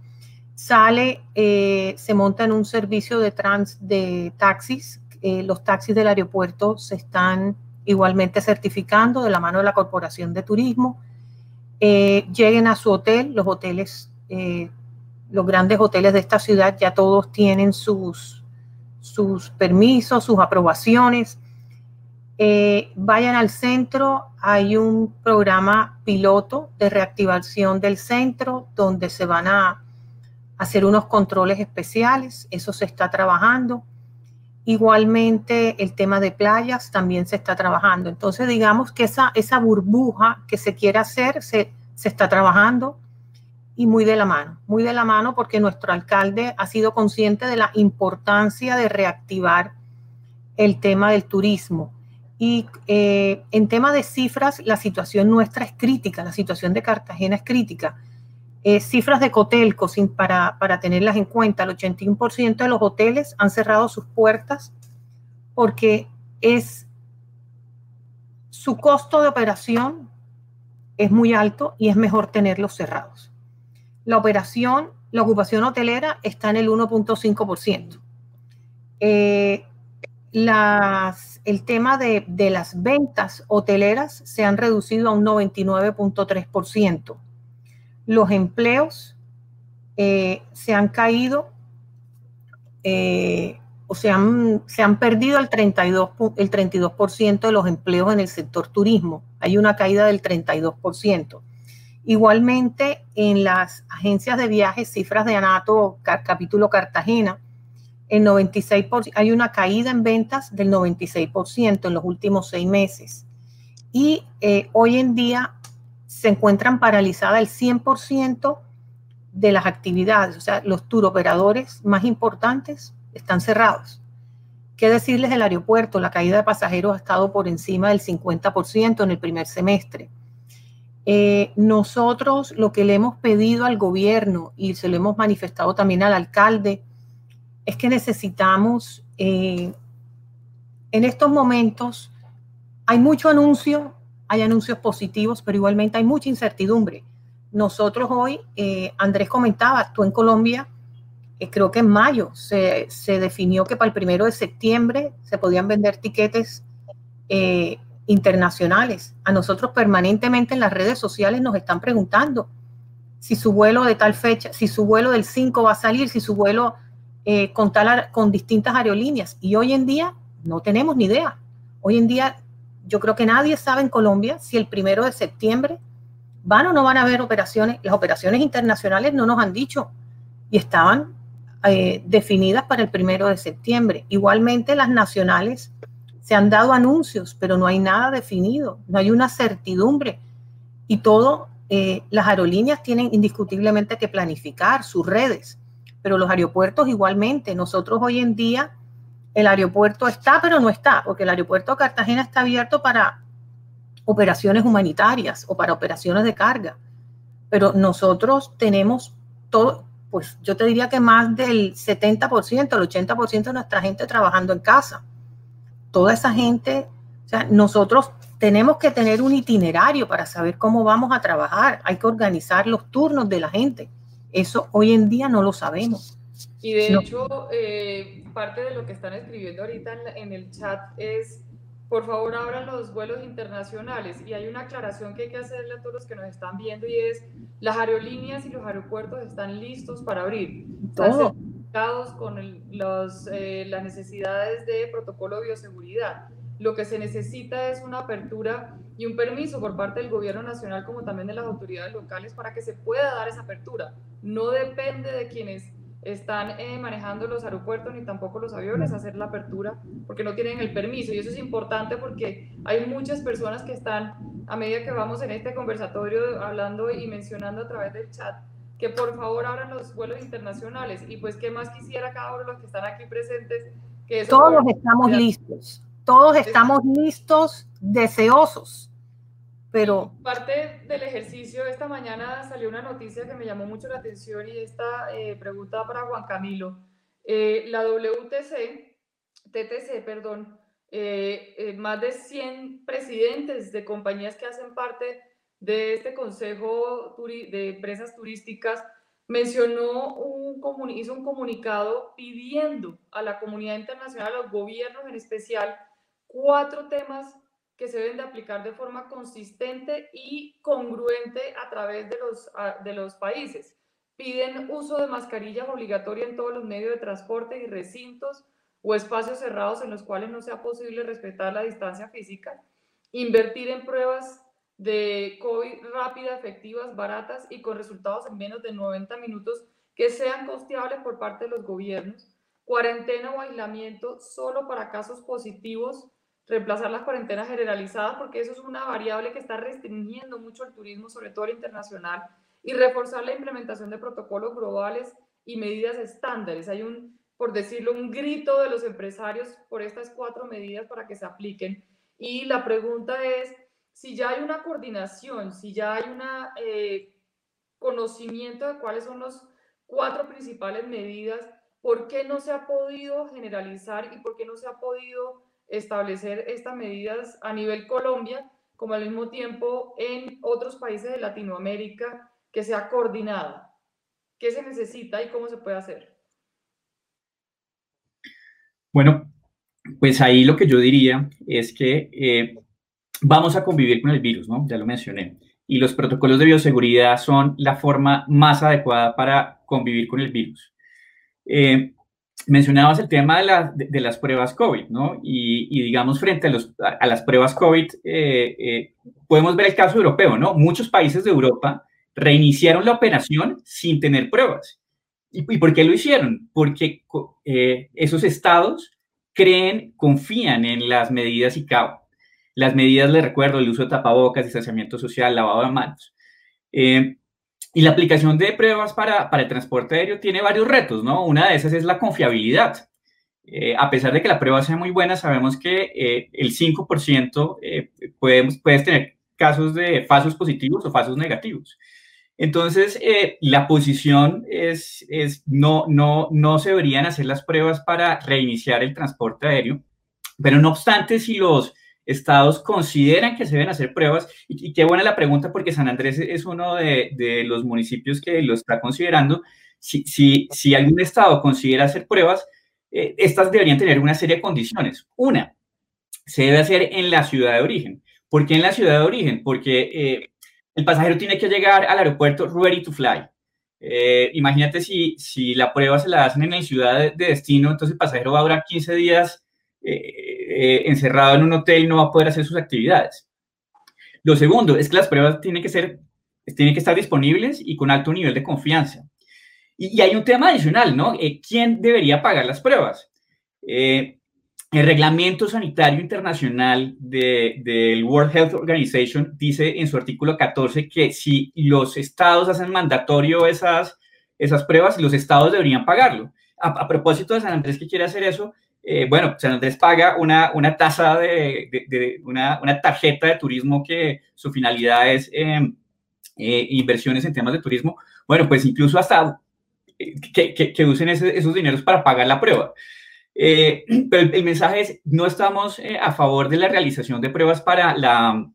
Sale, se monta en un servicio de, trans, de taxis. los taxis del aeropuerto se están igualmente certificando de la mano de la Corporación de Turismo. Lleguen a su hotel, los hoteles los grandes hoteles de esta ciudad ya todos tienen sus, sus permisos, sus aprobaciones. Eh, vayan al centro, hay un programa piloto de reactivación del centro donde se van a hacer unos controles especiales, eso se está trabajando. Igualmente el tema de playas también se está trabajando. Entonces digamos que esa, burbuja que se quiere hacer se, se está trabajando y muy de la mano, muy de la mano porque nuestro alcalde ha sido consciente de la importancia de reactivar el tema del turismo. Y eh, en tema de cifras, la situación nuestra es crítica, la situación de Cartagena es crítica. Eh, cifras de Cotelco, sin, para, tenerlas en cuenta, el 81% de los hoteles han cerrado sus puertas porque es su costo de operación es muy alto y es mejor tenerlos cerrados la operación, la ocupación hotelera está en el 1.5%. Eh, el tema de, las ventas hoteleras se han reducido a un 99.3%. Los empleos eh, se han caído eh, o se han, se han perdido el 32, el 32% de los empleos en el sector turismo. Hay una caída del 32%. Igualmente, en las agencias de viajes, cifras de ANATO, capítulo Cartagena, el 96%, hay una caída en ventas del 96% en los últimos seis meses. Y eh, hoy en día se encuentran paralizadas el 100% de las actividades, o sea, los tour operadores más importantes están cerrados. ¿Qué decirles del aeropuerto? La caída de pasajeros ha estado por encima del 50% en el primer semestre. Eh, nosotros lo que le hemos pedido al gobierno y se lo hemos manifestado también al alcalde es que necesitamos, eh, en estos momentos, hay mucho anuncio, hay anuncios positivos, pero igualmente hay mucha incertidumbre. Nosotros hoy, eh, Andrés comentaba, tú en Colombia, creo que en mayo se, se, definió que para el primero de septiembre se podían vender tiquetes internacionales. A nosotros permanentemente en las redes sociales nos están preguntando si su vuelo de tal fecha, si su vuelo del 5 va a salir, si su vuelo eh, con, tal, con distintas aerolíneas. Y hoy en día no tenemos ni idea. Hoy en día yo creo que nadie sabe en Colombia si el primero de septiembre van o no van a haber operaciones. Las operaciones internacionales no nos han dicho y estaban eh, definidas para el primero de septiembre. Igualmente las nacionales se han dado anuncios, pero no hay nada definido, no hay una certidumbre. Y todo, eh, las aerolíneas tienen indiscutiblemente que planificar sus redes, pero los aeropuertos igualmente. Nosotros hoy en día, el aeropuerto está, pero no está, porque el aeropuerto de Cartagena está abierto para operaciones humanitarias o para operaciones de carga. Pero nosotros tenemos todo, pues yo te diría que más del 70%, el 80% de nuestra gente trabajando en casa toda esa gente, o sea, nosotros tenemos que tener un itinerario para saber cómo vamos a trabajar. Hay que organizar los turnos de la gente. Eso hoy en día no lo sabemos. Y de hecho, eh, parte de lo que están escribiendo ahorita en, el chat es, por favor, abran los vuelos internacionales. Y hay una aclaración que hay que hacerle a todos los que nos están viendo y es, las aerolíneas y los aeropuertos están listos para abrir. Todo con los, eh, las necesidades de protocolo de bioseguridad. Lo que se necesita es una apertura y un permiso por parte del gobierno nacional como también de las autoridades locales para que se pueda dar esa apertura. No depende de quienes están eh, manejando los aeropuertos ni tampoco los aviones hacer la apertura porque no tienen el permiso. Y eso es importante porque hay muchas personas que están, a medida que vamos en este conversatorio hablando y mencionando a través del chat, que por favor abran los vuelos internacionales. Y pues, ¿qué más quisiera cada uno de los que están aquí presentes? Que Todos estamos listos, todos estamos listos, deseosos, pero... Parte del ejercicio, esta mañana salió una noticia que me llamó mucho la atención y esta eh, pregunta para Juan Camilo. Eh, la WTC, TTC, perdón, eh, más de 100 presidentes de compañías que hacen parte de este Consejo de Empresas Turísticas mencionó un hizo un comunicado pidiendo a la comunidad internacional, a los gobiernos en especial, cuatro temas que se deben de aplicar de forma consistente y congruente a través de los, de los países. Piden uso de mascarillas obligatoria en todos los medios de transporte y recintos o espacios cerrados en los cuales no sea posible respetar la distancia física, invertir en pruebas de COVID rápidas, efectivas, baratas y con resultados en menos de 90 minutos que sean costeables por parte de los gobiernos, cuarentena o aislamiento solo para casos positivos, reemplazar las cuarentenas generalizadas porque eso es una variable que está restringiendo mucho el turismo, sobre todo el internacional, y reforzar la implementación de protocolos globales y medidas estándares. Hay un, por decirlo, un grito de los empresarios por estas cuatro medidas para que se apliquen. Y la pregunta es, si ya hay una coordinación, si ya hay un eh, conocimiento de cuáles son las cuatro principales medidas, ¿por qué no se ha podido generalizar y por qué no se ha podido establecer estas medidas a nivel Colombia, como al mismo tiempo en otros países de Latinoamérica, que sea coordinada? ¿Qué se necesita y cómo se puede hacer? Bueno, pues ahí lo que yo diría es que eh, vamos a convivir con el virus, ¿no? Ya lo mencioné. Y los protocolos de bioseguridad son la forma más adecuada para convivir con el virus. Eh, mencionabas el tema de, las pruebas COVID, ¿no? Y, digamos, frente a, las pruebas COVID, eh, eh, podemos ver el caso europeo, ¿no? Muchos países de Europa reiniciaron la operación sin tener pruebas. ¿Y, y por qué lo hicieron? Porque esos estados creen, confían en las medidas ICAO las medidas, le recuerdo, el uso de tapabocas, distanciamiento social, lavado de manos. Eh, y la aplicación de pruebas para, para, el transporte aéreo tiene varios retos, ¿no? Una de esas es la confiabilidad. Eh, a pesar de que la prueba sea muy buena, sabemos que eh, el 5% podemos, puedes tener casos de falsos positivos o falsos negativos. Entonces, la posición es, es no, no, no se deberían hacer las pruebas para reiniciar el transporte aéreo, pero no obstante, si los estados consideran que se deben hacer pruebas. Y, qué buena la pregunta porque San Andrés es uno de, los municipios que lo está considerando. Si, si, si algún estado considera hacer pruebas, eh, estas deberían tener una serie de condiciones. Una, se debe hacer en la ciudad de origen. ¿Por qué en la ciudad de origen? Porque eh, el pasajero tiene que llegar al aeropuerto ready to fly. Eh, imagínate si, si la prueba se la hacen en la ciudad de, de destino, entonces el pasajero va a durar 15 días eh, encerrado en un hotel no va a poder hacer sus actividades. Lo segundo es que las pruebas tienen que ser, tienen que estar disponibles y con alto nivel de confianza. Y, hay un tema adicional, ¿no? Eh, ¿Quién debería pagar las pruebas? Eh, el reglamento sanitario internacional del World Health Organization dice en su artículo 14 que si los estados hacen mandatorio esas, esas pruebas, los estados deberían pagarlo. A, a propósito de San Andrés que quiere hacer eso, eh, bueno, San Andrés paga una, una tasa de, una, una, tarjeta de turismo que su finalidad es em, eh, inversiones en temas de turismo. Bueno, pues incluso hasta eh, que, que, usen esos dineros para pagar la prueba. pero el, mensaje es, no estamos a favor de la realización de pruebas para, la,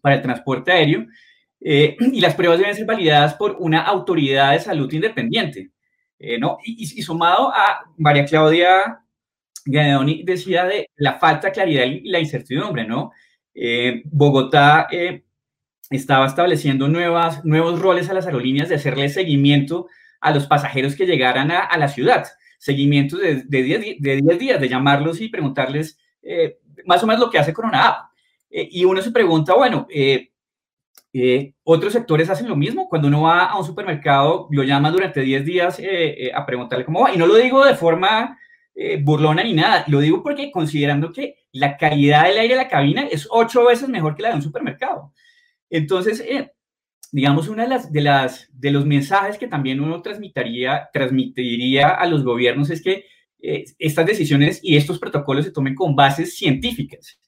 para el transporte aéreo y las pruebas deben ser validadas por una autoridad de salud independiente. ¿no? Y, y, sumado a María Claudia Ganeoni decía de la falta de claridad y la incertidumbre, ¿no? Eh, Bogotá eh, estaba estableciendo nuevas, nuevos roles a las aerolíneas de hacerle seguimiento a los pasajeros que llegaran a, la ciudad, seguimiento de 10 de días, de llamarlos y preguntarles eh, más o menos lo que hace Corona App. y uno se pregunta, bueno, ¿otros sectores hacen lo mismo? Cuando uno va a un supermercado, lo llama durante 10 días a preguntarle cómo va. Y no lo digo de forma eh, burlona ni nada. Lo digo porque considerando que la calidad del aire de la cabina es ocho veces mejor que la de un supermercado. Entonces, eh, digamos, una de las, de las de los mensajes que también uno transmitiría, transmitiría a los gobiernos es que eh, estas decisiones y estos protocolos se tomen con bases científicas.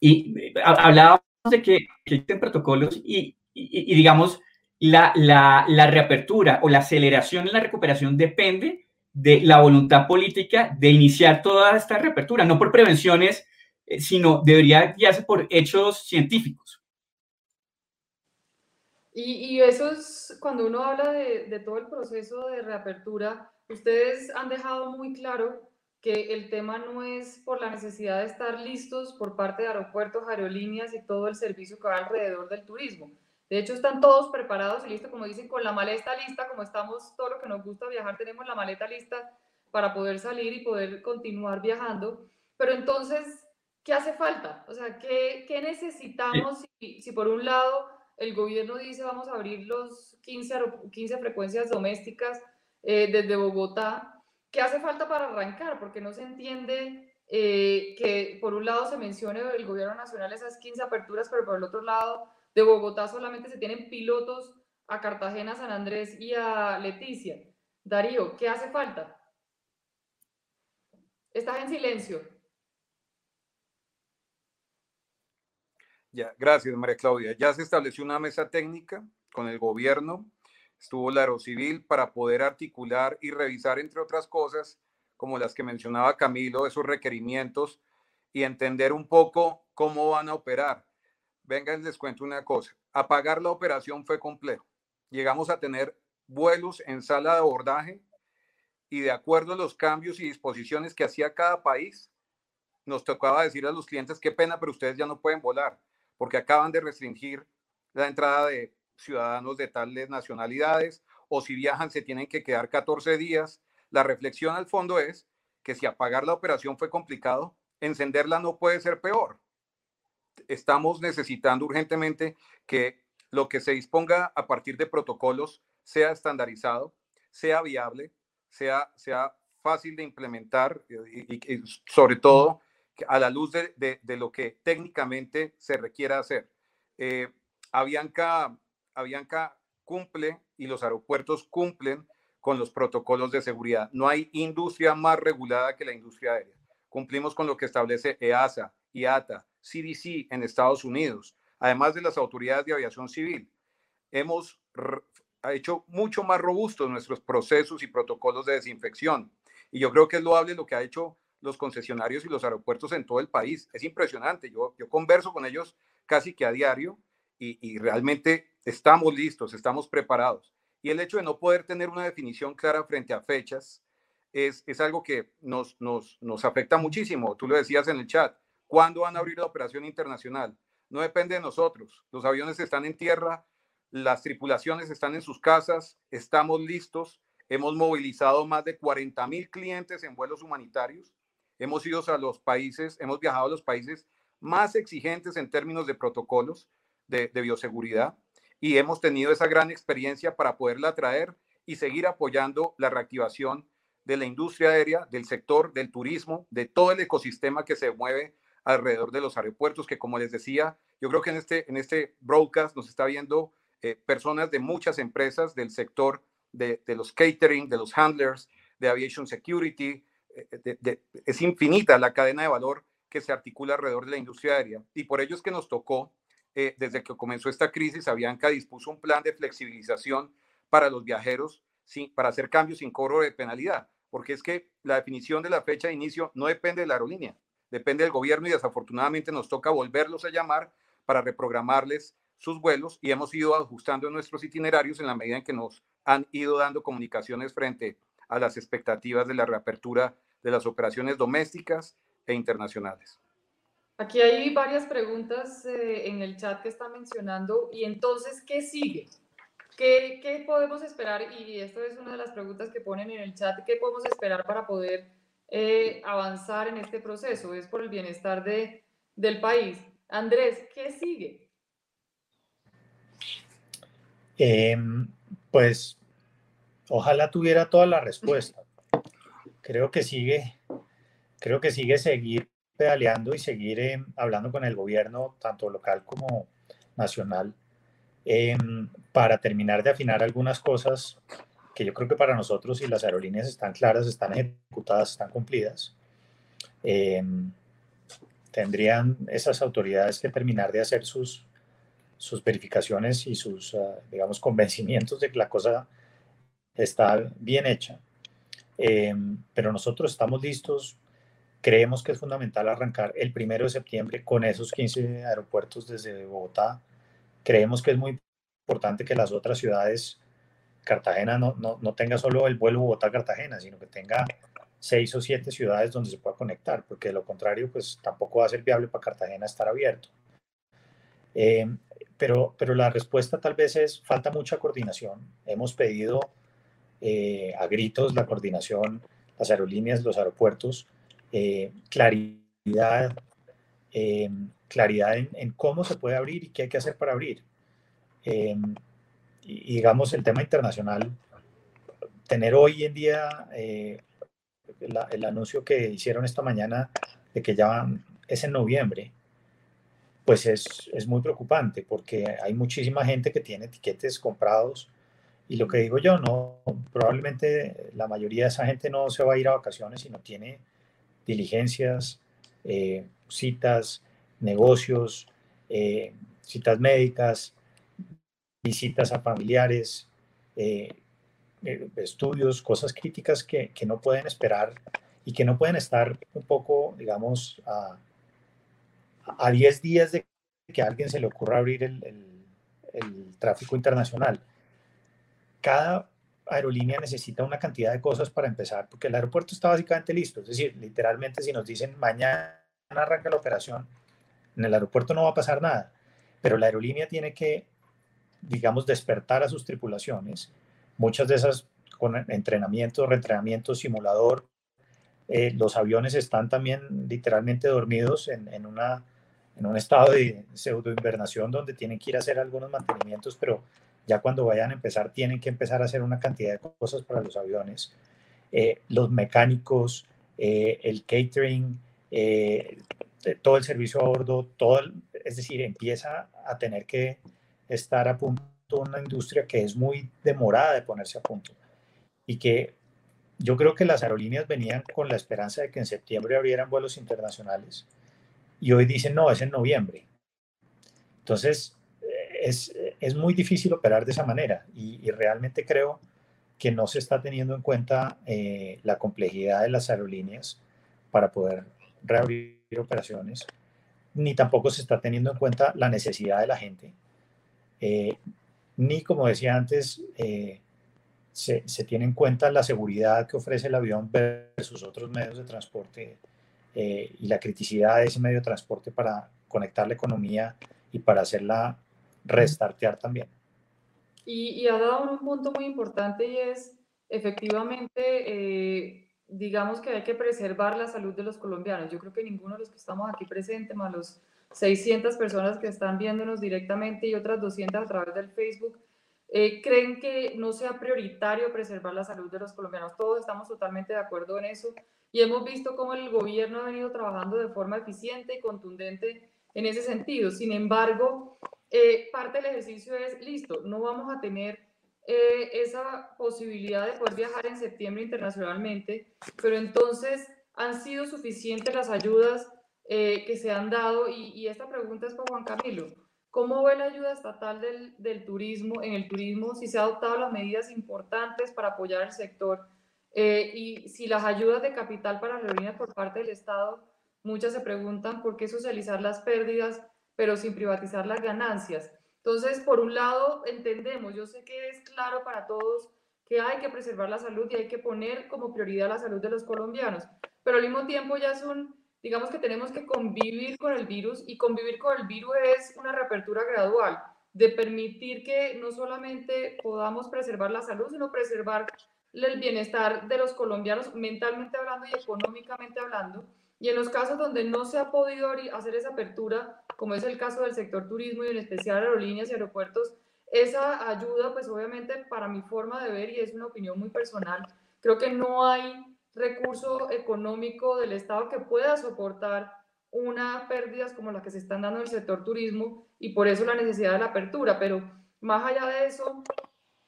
Y hablábamos de que, existen protocolos y, y, digamos, la, la, la, reapertura o la aceleración en la recuperación depende de la voluntad política de iniciar toda esta reapertura, no por prevenciones, sino debería guiarse por hechos científicos. Y, y, eso es cuando uno habla de, de, todo el proceso de reapertura, ustedes han dejado muy claro que el tema no es por la necesidad de estar listos por parte de aeropuertos, aerolíneas y todo el servicio que va alrededor del turismo. De hecho, están todos preparados y listos, como dicen, con la maleta lista, como estamos, todo lo que nos gusta viajar, tenemos la maleta lista para poder salir y poder continuar viajando. Pero entonces, ¿qué hace falta? O sea, ¿qué, qué necesitamos si, si por un lado el gobierno dice vamos a abrir los 15, 15 frecuencias domésticas eh, desde Bogotá. ¿Qué hace falta para arrancar? Porque no se entiende eh, que por un lado se mencione el gobierno nacional esas 15 aperturas, pero por el otro lado de Bogotá solamente se tienen pilotos a Cartagena, San Andrés y a Leticia. Darío, ¿qué hace falta? Estás en silencio. Ya, gracias, María Claudia. Ya se estableció una mesa técnica con el gobierno, estuvo la Aerocivil para poder articular y revisar, entre otras cosas, como las que mencionaba Camilo, esos requerimientos y entender un poco cómo van a operar. Vengan, les cuento una cosa. Apagar la operación fue complejo. Llegamos a tener vuelos en sala de abordaje y de acuerdo a los cambios y disposiciones que hacía cada país, nos tocaba decir a los clientes, qué pena, pero ustedes ya no pueden volar porque acaban de restringir la entrada de ciudadanos de tales nacionalidades o si viajan se tienen que quedar 14 días. La reflexión al fondo es que si apagar la operación fue complicado, encenderla no puede ser peor. Estamos necesitando urgentemente que lo que se disponga a partir de protocolos sea estandarizado, sea viable, sea, sea fácil de implementar y, y sobre todo a la luz de, de, lo que técnicamente se requiera hacer. Eh, Avianca, Avianca cumple y los aeropuertos cumplen con los protocolos de seguridad. No hay industria más regulada que la industria aérea. Cumplimos con lo que establece EASA, IATA, CDC en Estados Unidos, además de las autoridades de aviación civil. Hemos hecho mucho más robustos nuestros procesos y protocolos de desinfección. Y yo creo que es loable lo que ha hecho los concesionarios y los aeropuertos en todo el país. Es impresionante. Yo, yo converso con ellos casi que a diario y, realmente estamos listos, estamos preparados. Y el hecho de no poder tener una definición clara frente a fechas es, es algo que nos, nos, nos afecta muchísimo. Tú lo decías en el chat. ¿Cuándo van a abrir la operación internacional? No depende de nosotros. Los aviones están en tierra, las tripulaciones están en sus casas, estamos listos. Hemos movilizado más de 40 mil clientes en vuelos humanitarios hemos ido a los países, hemos viajado a los países más exigentes en términos de protocolos de, bioseguridad y hemos tenido esa gran experiencia para poderla traer y seguir apoyando la reactivación de la industria aérea, del sector del turismo, de todo el ecosistema que se mueve alrededor de los aeropuertos, que como les decía, yo creo que en este, en este broadcast nos está viendo eh, personas de muchas empresas del sector de, los catering, de los handlers, de aviation security, eh, es infinita la cadena de valor que se articula alrededor de la industria aérea. Y por ello es que nos tocó, eh, desde que comenzó esta crisis, Avianca dispuso un plan de flexibilización para los viajeros, sin, para hacer cambios sin cobro de penalidad, porque es que la definición de la fecha de inicio no depende de la aerolínea, depende del gobierno y desafortunadamente nos toca volverlos a llamar para reprogramarles sus vuelos y hemos ido ajustando nuestros itinerarios en la medida en que nos han ido dando comunicaciones frente a las expectativas de la reapertura de las operaciones domésticas e internacionales. Aquí hay varias preguntas eh, en el chat que está mencionando. Y entonces, ¿qué sigue? ¿Qué, ¿Qué, podemos esperar? Y esto es una de las preguntas que ponen en el chat. ¿Qué podemos esperar para poder eh, avanzar en este proceso? Es por el bienestar de, del país. Andrés, ¿qué sigue? Em, pues Ojalá tuviera toda la respuesta. Creo que sigue, creo que sigue seguir pedaleando y seguir eh, hablando con el gobierno, tanto local como nacional, em, para terminar de afinar algunas cosas que yo creo que para nosotros, si las aerolíneas están claras, están ejecutadas, están cumplidas, em, tendrían esas autoridades que terminar de hacer sus, sus verificaciones y sus, ah, digamos, convencimientos de que la cosa está bien hecha. Em, pero nosotros estamos listos, creemos que es fundamental arrancar el primero de septiembre con esos 15 aeropuertos desde Bogotá. Creemos que es muy importante que las otras ciudades, Cartagena no, no, no tenga solo el vuelo Bogotá-Cartagena, sino que tenga seis o siete ciudades donde se pueda conectar, porque de lo contrario, pues tampoco va a ser viable para Cartagena estar abierto. Em, pero, pero la respuesta tal vez es falta mucha coordinación. Hemos pedido eh, a gritos la coordinación, las aerolíneas, los aeropuertos, eh, claridad, eh, claridad en, cómo se puede abrir y qué hay que hacer para abrir. Y, digamos, el tema internacional, tener hoy en día el anuncio que hicieron esta mañana de que ya es en noviembre, pues es, es, muy preocupante porque hay muchísima gente que tiene etiquetes comprados y lo que digo yo, no, probablemente la mayoría de esa gente no se va a ir a vacaciones, sino tiene diligencias, eh, citas, negocios, eh, citas médicas, visitas a familiares, eh, estudios, cosas críticas que, que, no pueden esperar y que no pueden estar un poco, digamos, a, a 10 días de que a alguien se le ocurra abrir el, el, el tráfico internacional cada aerolínea necesita una cantidad de cosas para empezar, porque el aeropuerto está básicamente listo. Es decir, literalmente si nos dicen mañana arranca la operación, en el aeropuerto no va a pasar nada, pero la aerolínea tiene que, digamos, despertar a sus tripulaciones, muchas de esas con entrenamiento, reentrenamiento, simulador. Eh, los aviones están también literalmente dormidos en, en, una, en un estado de pseudo invernación donde tienen que ir a hacer algunos mantenimientos, pero ya cuando vayan a empezar tienen que empezar a hacer una cantidad de cosas para los aviones. Eh, los mecánicos, eh, el catering, todo el servicio a bordo, todo, es decir, empieza a tener que estar a punto una industria que es muy demorada de ponerse a punto y que yo creo que las aerolíneas venían con la esperanza de que en septiembre abrieran vuelos internacionales y hoy dicen no, es en noviembre. Entonces, es, es muy difícil operar de esa manera y, realmente creo que no se está teniendo en cuenta eh, la complejidad de las aerolíneas para poder reabrir operaciones, ni tampoco se está teniendo en cuenta la necesidad de la gente, eh, ni como decía antes, eh, se, se, tiene en cuenta la seguridad que ofrece el avión versus otros medios de transporte y la criticidad de ese medio de transporte para conectar la economía y para hacerla restartear también. Y, ha dado un punto muy importante y es, efectivamente, eh, digamos que hay que preservar la salud de los colombianos. Yo creo que ninguno de los que estamos aquí presentes, más los 600 personas que están viéndonos directamente y otras 200 a través del Facebook, eh, creen que no sea prioritario preservar la salud de los colombianos. Todos estamos totalmente de acuerdo en eso y hemos visto cómo el gobierno ha venido trabajando de forma eficiente y contundente en ese sentido. Sin embargo, eh, parte del ejercicio es, listo, no vamos a tener eh, esa posibilidad de poder viajar en septiembre internacionalmente, pero entonces han sido suficientes las ayudas eh, que se han dado y, esta pregunta es para Juan Camilo. ¿Cómo ve la ayuda estatal del, del, turismo en el turismo? Si se han adoptado las medidas importantes para apoyar el sector y si las ayudas de capital para aerolíneas por parte del Estado, muchas se preguntan por qué socializar las pérdidas pero sin privatizar las ganancias. Entonces, por un lado, entendemos, yo sé que es claro para todos que hay que preservar la salud y hay que poner como prioridad la salud de los colombianos, pero al mismo tiempo ya son, digamos que tenemos que convivir con el virus y convivir con el virus es una reapertura gradual, de permitir que no solamente podamos preservar la salud, sino preservar el bienestar de los colombianos mentalmente hablando y económicamente hablando. Y en los casos donde no se ha podido hacer esa apertura, como es el caso del sector turismo y en especial aerolíneas y aeropuertos, esa ayuda, pues obviamente para mi forma de ver, y es una opinión muy personal, creo que no hay recurso económico del Estado que pueda soportar una pérdidas como la que se están dando en el sector turismo y por eso la necesidad de la apertura. Pero Más allá de eso,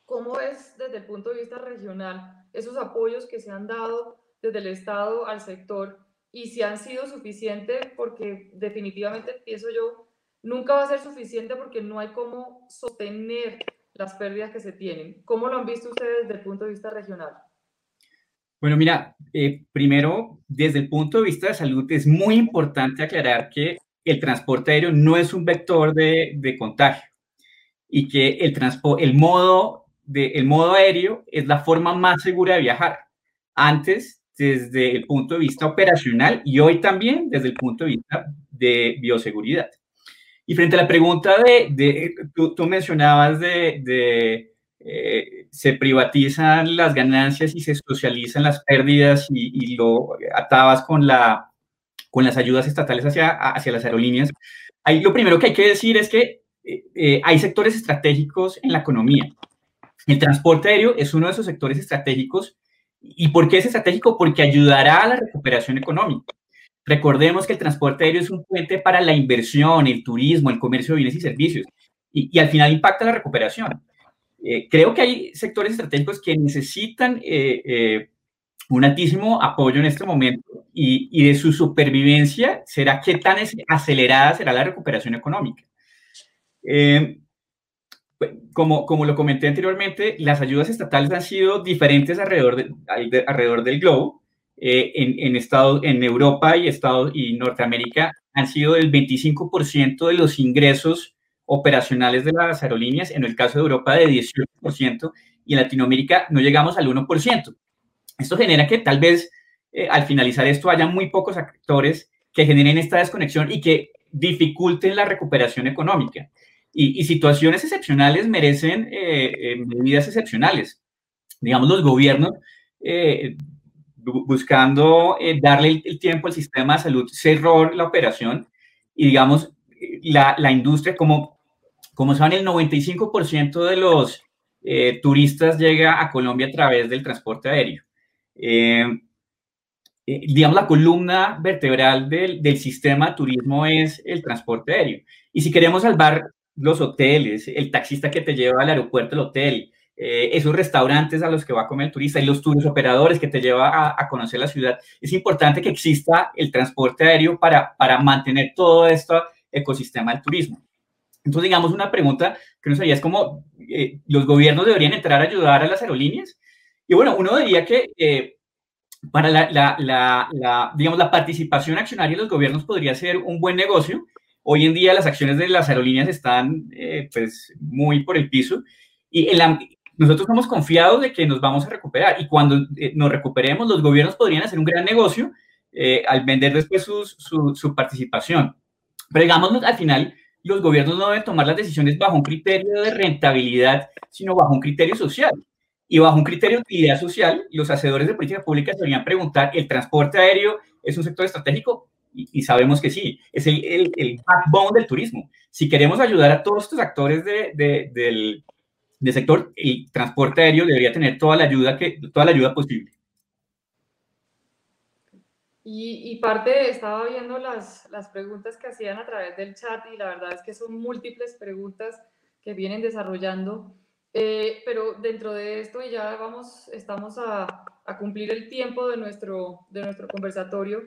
¿cómo es desde el punto de vista regional esos apoyos que se han dado desde el Estado al sector y si han sido suficientes? Porque definitivamente, pienso yo, nunca va a ser suficiente porque no hay cómo sostener las pérdidas que se tienen. ¿Cómo lo han visto ustedes desde el punto de vista regional? Bueno, mira, eh, primero, desde el punto de vista de salud, es muy importante aclarar que el transporte aéreo no es un vector de, de contagio y que el, el, modo de, el modo aéreo es la forma más segura de viajar. Antes, desde el punto de vista operacional y hoy también desde el punto de vista de bioseguridad. Y frente a la pregunta de, de tú, tú, mencionabas de, de eh, se privatizan las ganancias y se socializan las pérdidas y, lo atabas con, la, con las ayudas estatales hacia, hacia las aerolíneas. Ahí lo primero que hay que decir es que eh, eh, hay sectores estratégicos en la economía. El transporte aéreo es uno de esos sectores estratégicos. ¿Y por qué es estratégico? Porque ayudará a la recuperación económica. Recordemos que el transporte aéreo es un puente para la inversión, el turismo, el comercio de bienes y servicios, y al final impacta la recuperación. Eh, creo que hay sectores estratégicos que necesitan eh, eh, un altísimo apoyo en este momento y, y, de su supervivencia será qué tan acelerada será la recuperación económica. como, como lo comenté anteriormente, las ayudas estatales han sido diferentes alrededor, de, alrededor del globo. en, en, Estados, en Europa y, Estados, y Norteamérica han sido del 25% de los ingresos operacionales de las aerolíneas, en el caso de Europa de 18% y en Latinoamérica no llegamos al 1%. Esto genera que tal vez eh, al finalizar esto haya muy pocos actores que generen esta desconexión y que dificulten la recuperación económica. Y, y situaciones excepcionales merecen eh, eh, medidas excepcionales. Digamos, los gobiernos buscando darle el, tiempo al sistema de salud cerró la operación y digamos, la, la, industria, como como saben, el 95% de los eh, turistas llega a Colombia a través del transporte aéreo. Eh, eh, digamos, la columna vertebral del, del, sistema de turismo es el transporte aéreo. Y si queremos salvar los hoteles, el taxista que te lleva al aeropuerto, el hotel, esos restaurantes a los que va a comer el turista y los tours operadores que te lleva a, a, conocer la ciudad, es importante que exista el transporte aéreo para, para mantener todo este ecosistema del turismo. Entonces, digamos, una pregunta que nos haría es como, eh, ¿los gobiernos deberían entrar a ayudar a las aerolíneas? Y bueno, uno diría que eh, para la, digamos, la participación accionaria de los gobiernos podría ser un buen negocio. Hoy en día las acciones de las aerolíneas están eh, pues muy por el piso y nosotros estamos confiados de que nos vamos a recuperar y cuando nos recuperemos los gobiernos podrían hacer un gran negocio al vender después su participación. Pero digamos, al final, los gobiernos no deben tomar las decisiones bajo un criterio de rentabilidad, sino bajo un criterio social. Y bajo un criterio de utilidad social, los hacedores de política pública deberían preguntar, ¿el transporte aéreo es un sector estratégico? Y, y sabemos que sí, es el, el, el, backbone del turismo. Si queremos ayudar a todos estos actores de, de, del, del sector, el transporte aéreo debería tener toda la ayuda, que, toda la ayuda posible. Y, y, parte, estaba viendo las, las preguntas que hacían a través del chat y la verdad es que son múltiples preguntas que vienen desarrollando. Eh, pero dentro de esto, y ya vamos, estamos a, a, cumplir el tiempo de nuestro, de nuestro conversatorio,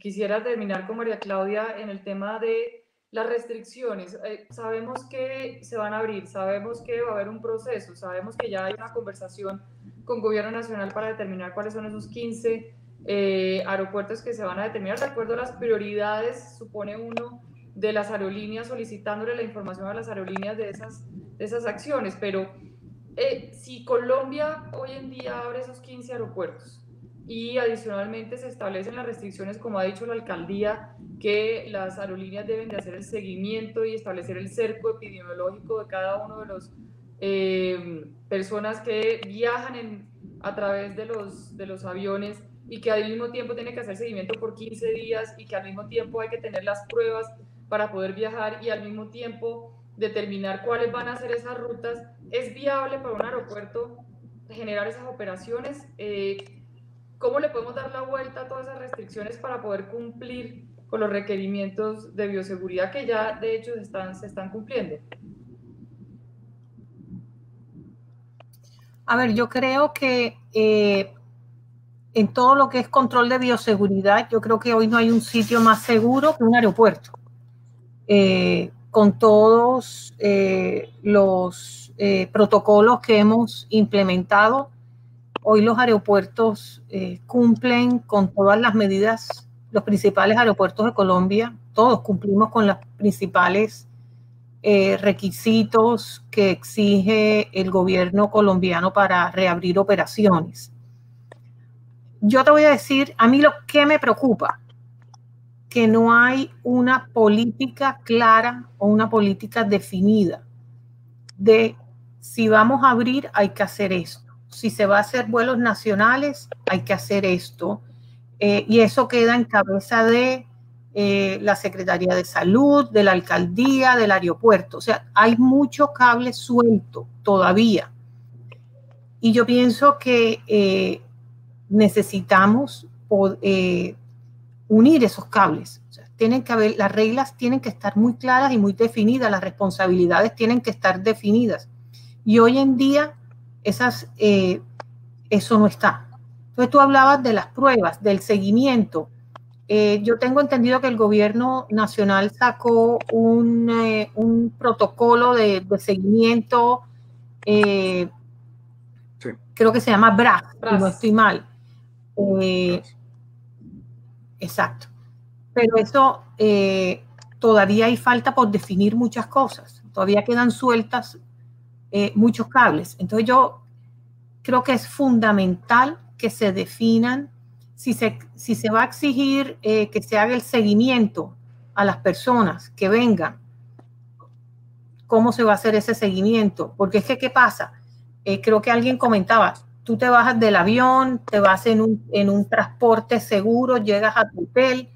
quisiera terminar con María Claudia en el tema de las restricciones. Eh, sabemos que se van a abrir, sabemos que va a haber un proceso, sabemos que ya hay una conversación con Gobierno Nacional para determinar cuáles son esos 15 eh, aeropuertos que se van a determinar de acuerdo a las prioridades, supone uno, de las aerolíneas, solicitándole la información a las aerolíneas de esas, de esas acciones. Pero eh, si Colombia hoy en día abre esos 15 aeropuertos y adicionalmente se establecen las restricciones, como ha dicho la alcaldía, que las aerolíneas deben de hacer el seguimiento y establecer el cerco epidemiológico de cada uno de los eh, personas que viajan en, a través de los, de los aviones y que al mismo tiempo tiene que hacer seguimiento por 15 días y que al mismo tiempo hay que tener las pruebas para poder viajar y al mismo tiempo determinar cuáles van a ser esas rutas. ¿Es viable para un aeropuerto generar esas operaciones? Eh, ¿Cómo le podemos dar la vuelta a todas esas restricciones para poder cumplir con los requerimientos de bioseguridad que ya de hecho están, se están cumpliendo? A ver, yo creo que eh, en todo lo que es control de bioseguridad, yo creo que hoy no hay un sitio más seguro que un aeropuerto. Eh, con todos eh, los protocolos que hemos implementado, hoy los aeropuertos cumplen con todas las medidas, los principales aeropuertos de Colombia, todos cumplimos con las principales eh, requisitos que exige el gobierno colombiano para reabrir operaciones. Yo te voy a decir, a mí lo que me preocupa, que no hay una política clara o una política definida de si vamos a abrir hay que hacer esto, si se va a hacer vuelos nacionales hay que hacer esto, eh, y eso queda en cabeza de eh, la Secretaría de Salud, de la Alcaldía, del aeropuerto. O sea, hay mucho cable suelto todavía. Y yo pienso que eh, necesitamos eh, unir esos cables. tienen que haber, las reglas tienen que estar muy claras y muy definidas, las responsabilidades tienen que estar definidas. Y hoy en día esas, eso no está. Entonces tú hablabas de las pruebas, del seguimiento. Eh, yo tengo entendido que el gobierno nacional sacó un, eh, protocolo de, seguimiento, eh, creo que se llama BRAS, no estoy mal. Exacto. Pero eso todavía hay falta por definir muchas cosas, todavía quedan sueltas muchos cables. Entonces yo creo que es fundamental que se definan si se, si se va a exigir eh, que se haga el seguimiento a las personas que vengan, ¿cómo se va a hacer ese seguimiento? Porque es que, ¿qué pasa? Eh, creo que alguien comentaba, tú te bajas del avión, te vas en un, transporte seguro, llegas a tu hotel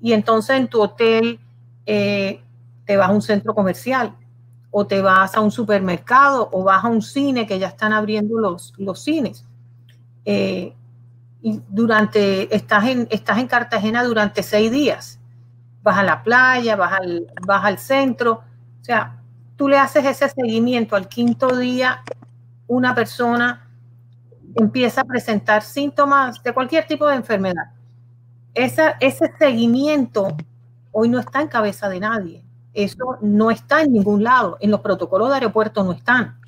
y entonces en tu hotel eh, te vas a un centro comercial o te vas a un supermercado o vas a un cine que ya están abriendo los, los cines y durante, estás en, estás en Cartagena durante seis días. Vas a la playa, vas al, vas al centro. O sea, tú le haces ese seguimiento al quinto día, una persona empieza a presentar síntomas de cualquier tipo de enfermedad. Esa, ese seguimiento hoy no está en cabeza de nadie. Eso no está en ningún lado. En los protocolos de aeropuerto no están.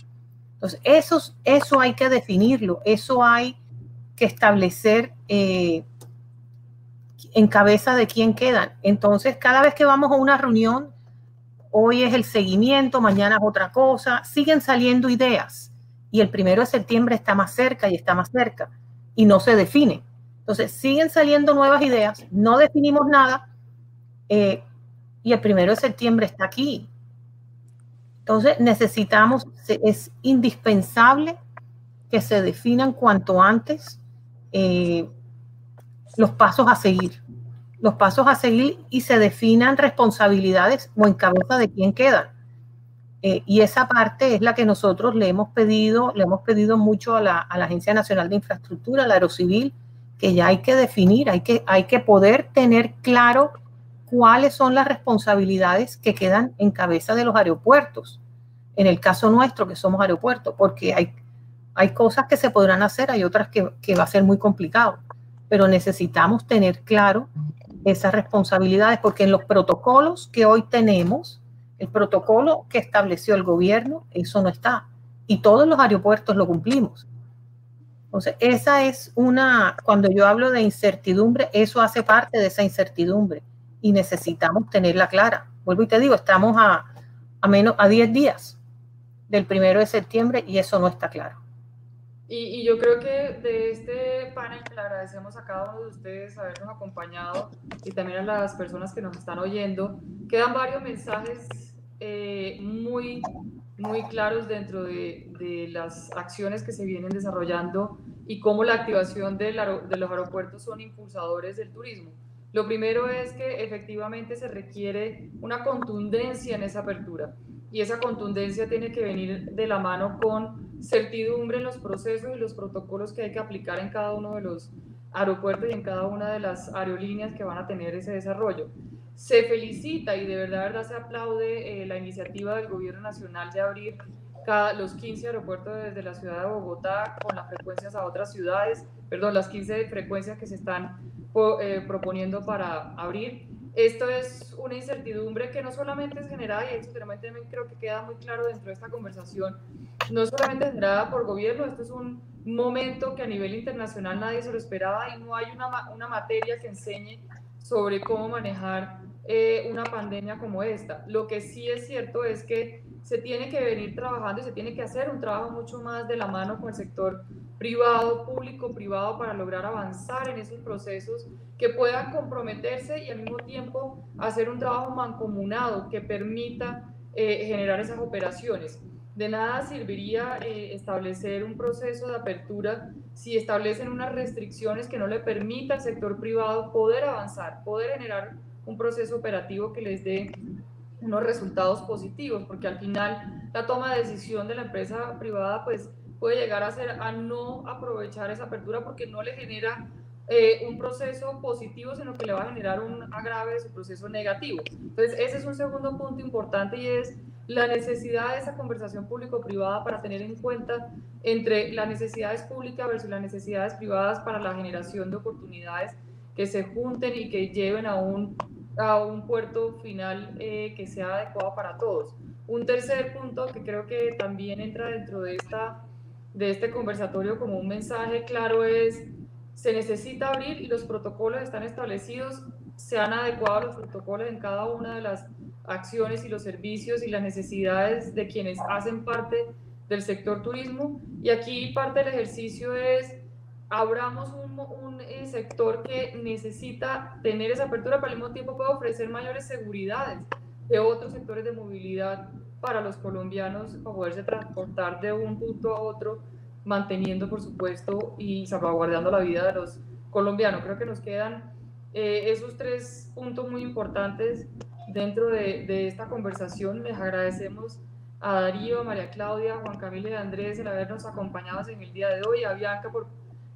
Entonces, eso, eso hay que definirlo. Eso hay que establecer eh, en cabeza de quién quedan. Entonces, cada vez que vamos a una reunión, hoy es el seguimiento, mañana es otra cosa, siguen saliendo ideas y el primero de septiembre está más cerca y está más cerca y no se define. Entonces, siguen saliendo nuevas ideas, no definimos nada eh, y el primero de septiembre está aquí. Entonces, necesitamos, es indispensable que se definan cuanto antes eh, los pasos a seguir, los pasos a seguir y se definan responsabilidades o en cabeza de quién quedan. Eh, y esa parte es la que nosotros le hemos pedido, le hemos pedido mucho a la, Agencia Nacional de Infraestructura, a la Aerocivil, que ya hay que definir, hay que, hay que poder tener claro cuáles son las responsabilidades que quedan en cabeza de los aeropuertos. En el caso nuestro, que somos aeropuertos, porque hay, hay cosas que se podrán hacer, hay otras que, va a ser muy complicado, pero necesitamos tener claro esas responsabilidades porque en los protocolos que hoy tenemos, el protocolo que estableció el gobierno, eso no está. Y todos los aeropuertos lo cumplimos. Entonces, esa es una, cuando yo hablo de incertidumbre, eso hace parte de esa incertidumbre y necesitamos tenerla clara. Vuelvo y te digo, estamos a, a menos, a 10 días del primero de septiembre y eso no está claro. Y, yo creo que de este panel le agradecemos a cada uno de ustedes habernos acompañado y también a las personas que nos están oyendo. Quedan varios mensajes eh, muy, muy claros dentro de, de, las acciones que se vienen desarrollando y cómo la activación de, de los aeropuertos son impulsadores del turismo. Lo primero es que efectivamente se requiere una contundencia en esa apertura y esa contundencia tiene que venir de la mano con certidumbre en los procesos y los protocolos que hay que aplicar en cada uno de los aeropuertos y en cada una de las aerolíneas que van a tener ese desarrollo. Se felicita y de verdad, verdad se aplaude eh, la iniciativa del gobierno nacional de abrir cada, los 15 aeropuertos desde la ciudad de Bogotá con las frecuencias a otras ciudades, perdón, las 15 frecuencias que se están eh, proponiendo para abrir. Esto es una incertidumbre que no solamente es generada, y eso también creo que queda muy claro dentro de esta conversación, no es solamente generada por gobierno, esto es un momento que a nivel internacional nadie se lo esperaba y no hay una, una materia que enseñe sobre cómo manejar eh, una pandemia como esta. Lo que sí es cierto es que se tiene que venir trabajando y se tiene que hacer un trabajo mucho más de la mano con el sector privado, público, privado, para lograr avanzar en esos procesos que puedan comprometerse y al mismo tiempo hacer un trabajo mancomunado que permita eh, generar esas operaciones. De nada serviría eh, establecer un proceso de apertura si establecen unas restricciones que no le permita al sector privado poder avanzar, poder generar un proceso operativo que les dé unos resultados positivos, porque al final la toma de decisión de la empresa privada pues puede llegar a ser a no aprovechar esa apertura porque no le genera eh, un proceso positivo, sino que le va a generar un agrave de su proceso negativo. Entonces, ese es un segundo punto importante y es la necesidad de esa conversación público-privada para tener en cuenta entre las necesidades públicas versus las necesidades privadas para la generación de oportunidades que se junten y que lleven a un a un puerto final eh, que sea adecuado para todos. Un tercer punto que creo que también entra dentro de, esta, de este conversatorio como un mensaje claro es, se necesita abrir y los protocolos están establecidos, se han adecuado los protocolos en cada una de las acciones y los servicios y las necesidades de quienes hacen parte del sector turismo. Y aquí parte del ejercicio es abramos un, un eh, sector que necesita tener esa apertura, pero al mismo tiempo puede ofrecer mayores seguridades de otros sectores de movilidad para los colombianos para poderse transportar de un punto a otro, manteniendo, por supuesto, y salvaguardando la vida de los colombianos. Creo que nos quedan eh, esos tres puntos muy importantes dentro de, de, esta conversación. Les agradecemos a Darío, a María Claudia, a Juan Camilo y a Andrés el habernos acompañado en el día de hoy, a Bianca por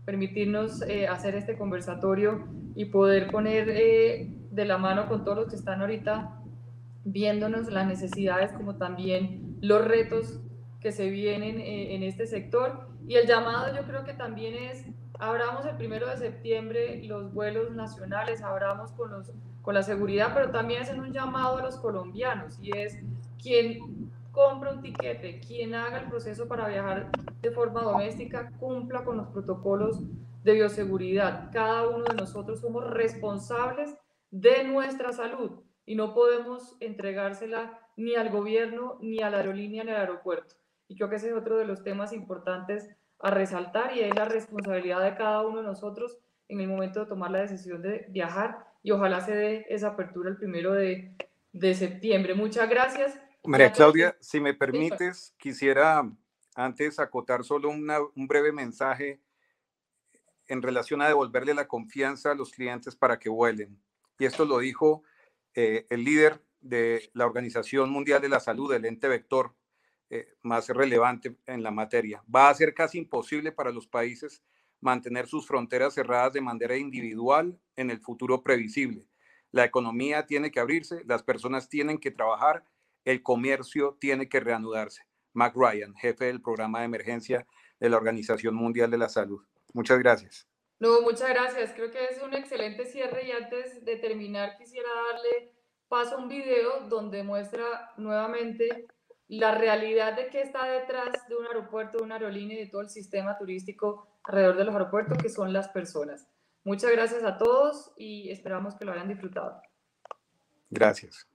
permitirnos eh, hacer este conversatorio y poder poner eh, de la mano con todos los que están ahorita viéndonos las necesidades como también los retos que se vienen eh, en este sector. Y el llamado yo creo que también es, abramos el primero de septiembre los vuelos nacionales, abramos con, los, con la seguridad, pero también hacen un llamado a los colombianos y es quien compra un tiquete, quien haga el proceso para viajar de forma doméstica, cumpla con los protocolos de bioseguridad. Cada uno de nosotros somos responsables de nuestra salud y no podemos entregársela ni al gobierno, ni a la aerolínea, ni al aeropuerto. Y creo que ese es otro de los temas importantes a resaltar y es la responsabilidad de cada uno de nosotros en el momento de tomar la decisión de viajar y ojalá se dé esa apertura el primero de, de septiembre. Muchas gracias. María Claudia, si me permites, quisiera antes acotar solo un breve mensaje en relación a devolverle la confianza a los clientes para que vuelen. Y esto lo dijo eh, el líder de la Organización Mundial de la Salud, el ente vector eh, más relevante en la materia. Va a ser casi imposible para los países mantener sus fronteras cerradas de manera individual en el futuro previsible. La economía tiene que abrirse, las personas tienen que trabajar el comercio tiene que reanudarse. Mac Ryan, jefe del programa de emergencia de la Organización Mundial de la Salud. Muchas gracias. No, muchas gracias. Creo que es un excelente cierre y antes de terminar quisiera darle paso a un video donde muestra nuevamente la realidad de qué está detrás de un aeropuerto, de una aerolínea y de todo el sistema turístico alrededor de los aeropuertos, que son las personas. Muchas gracias a todos y esperamos que lo hayan disfrutado. Gracias.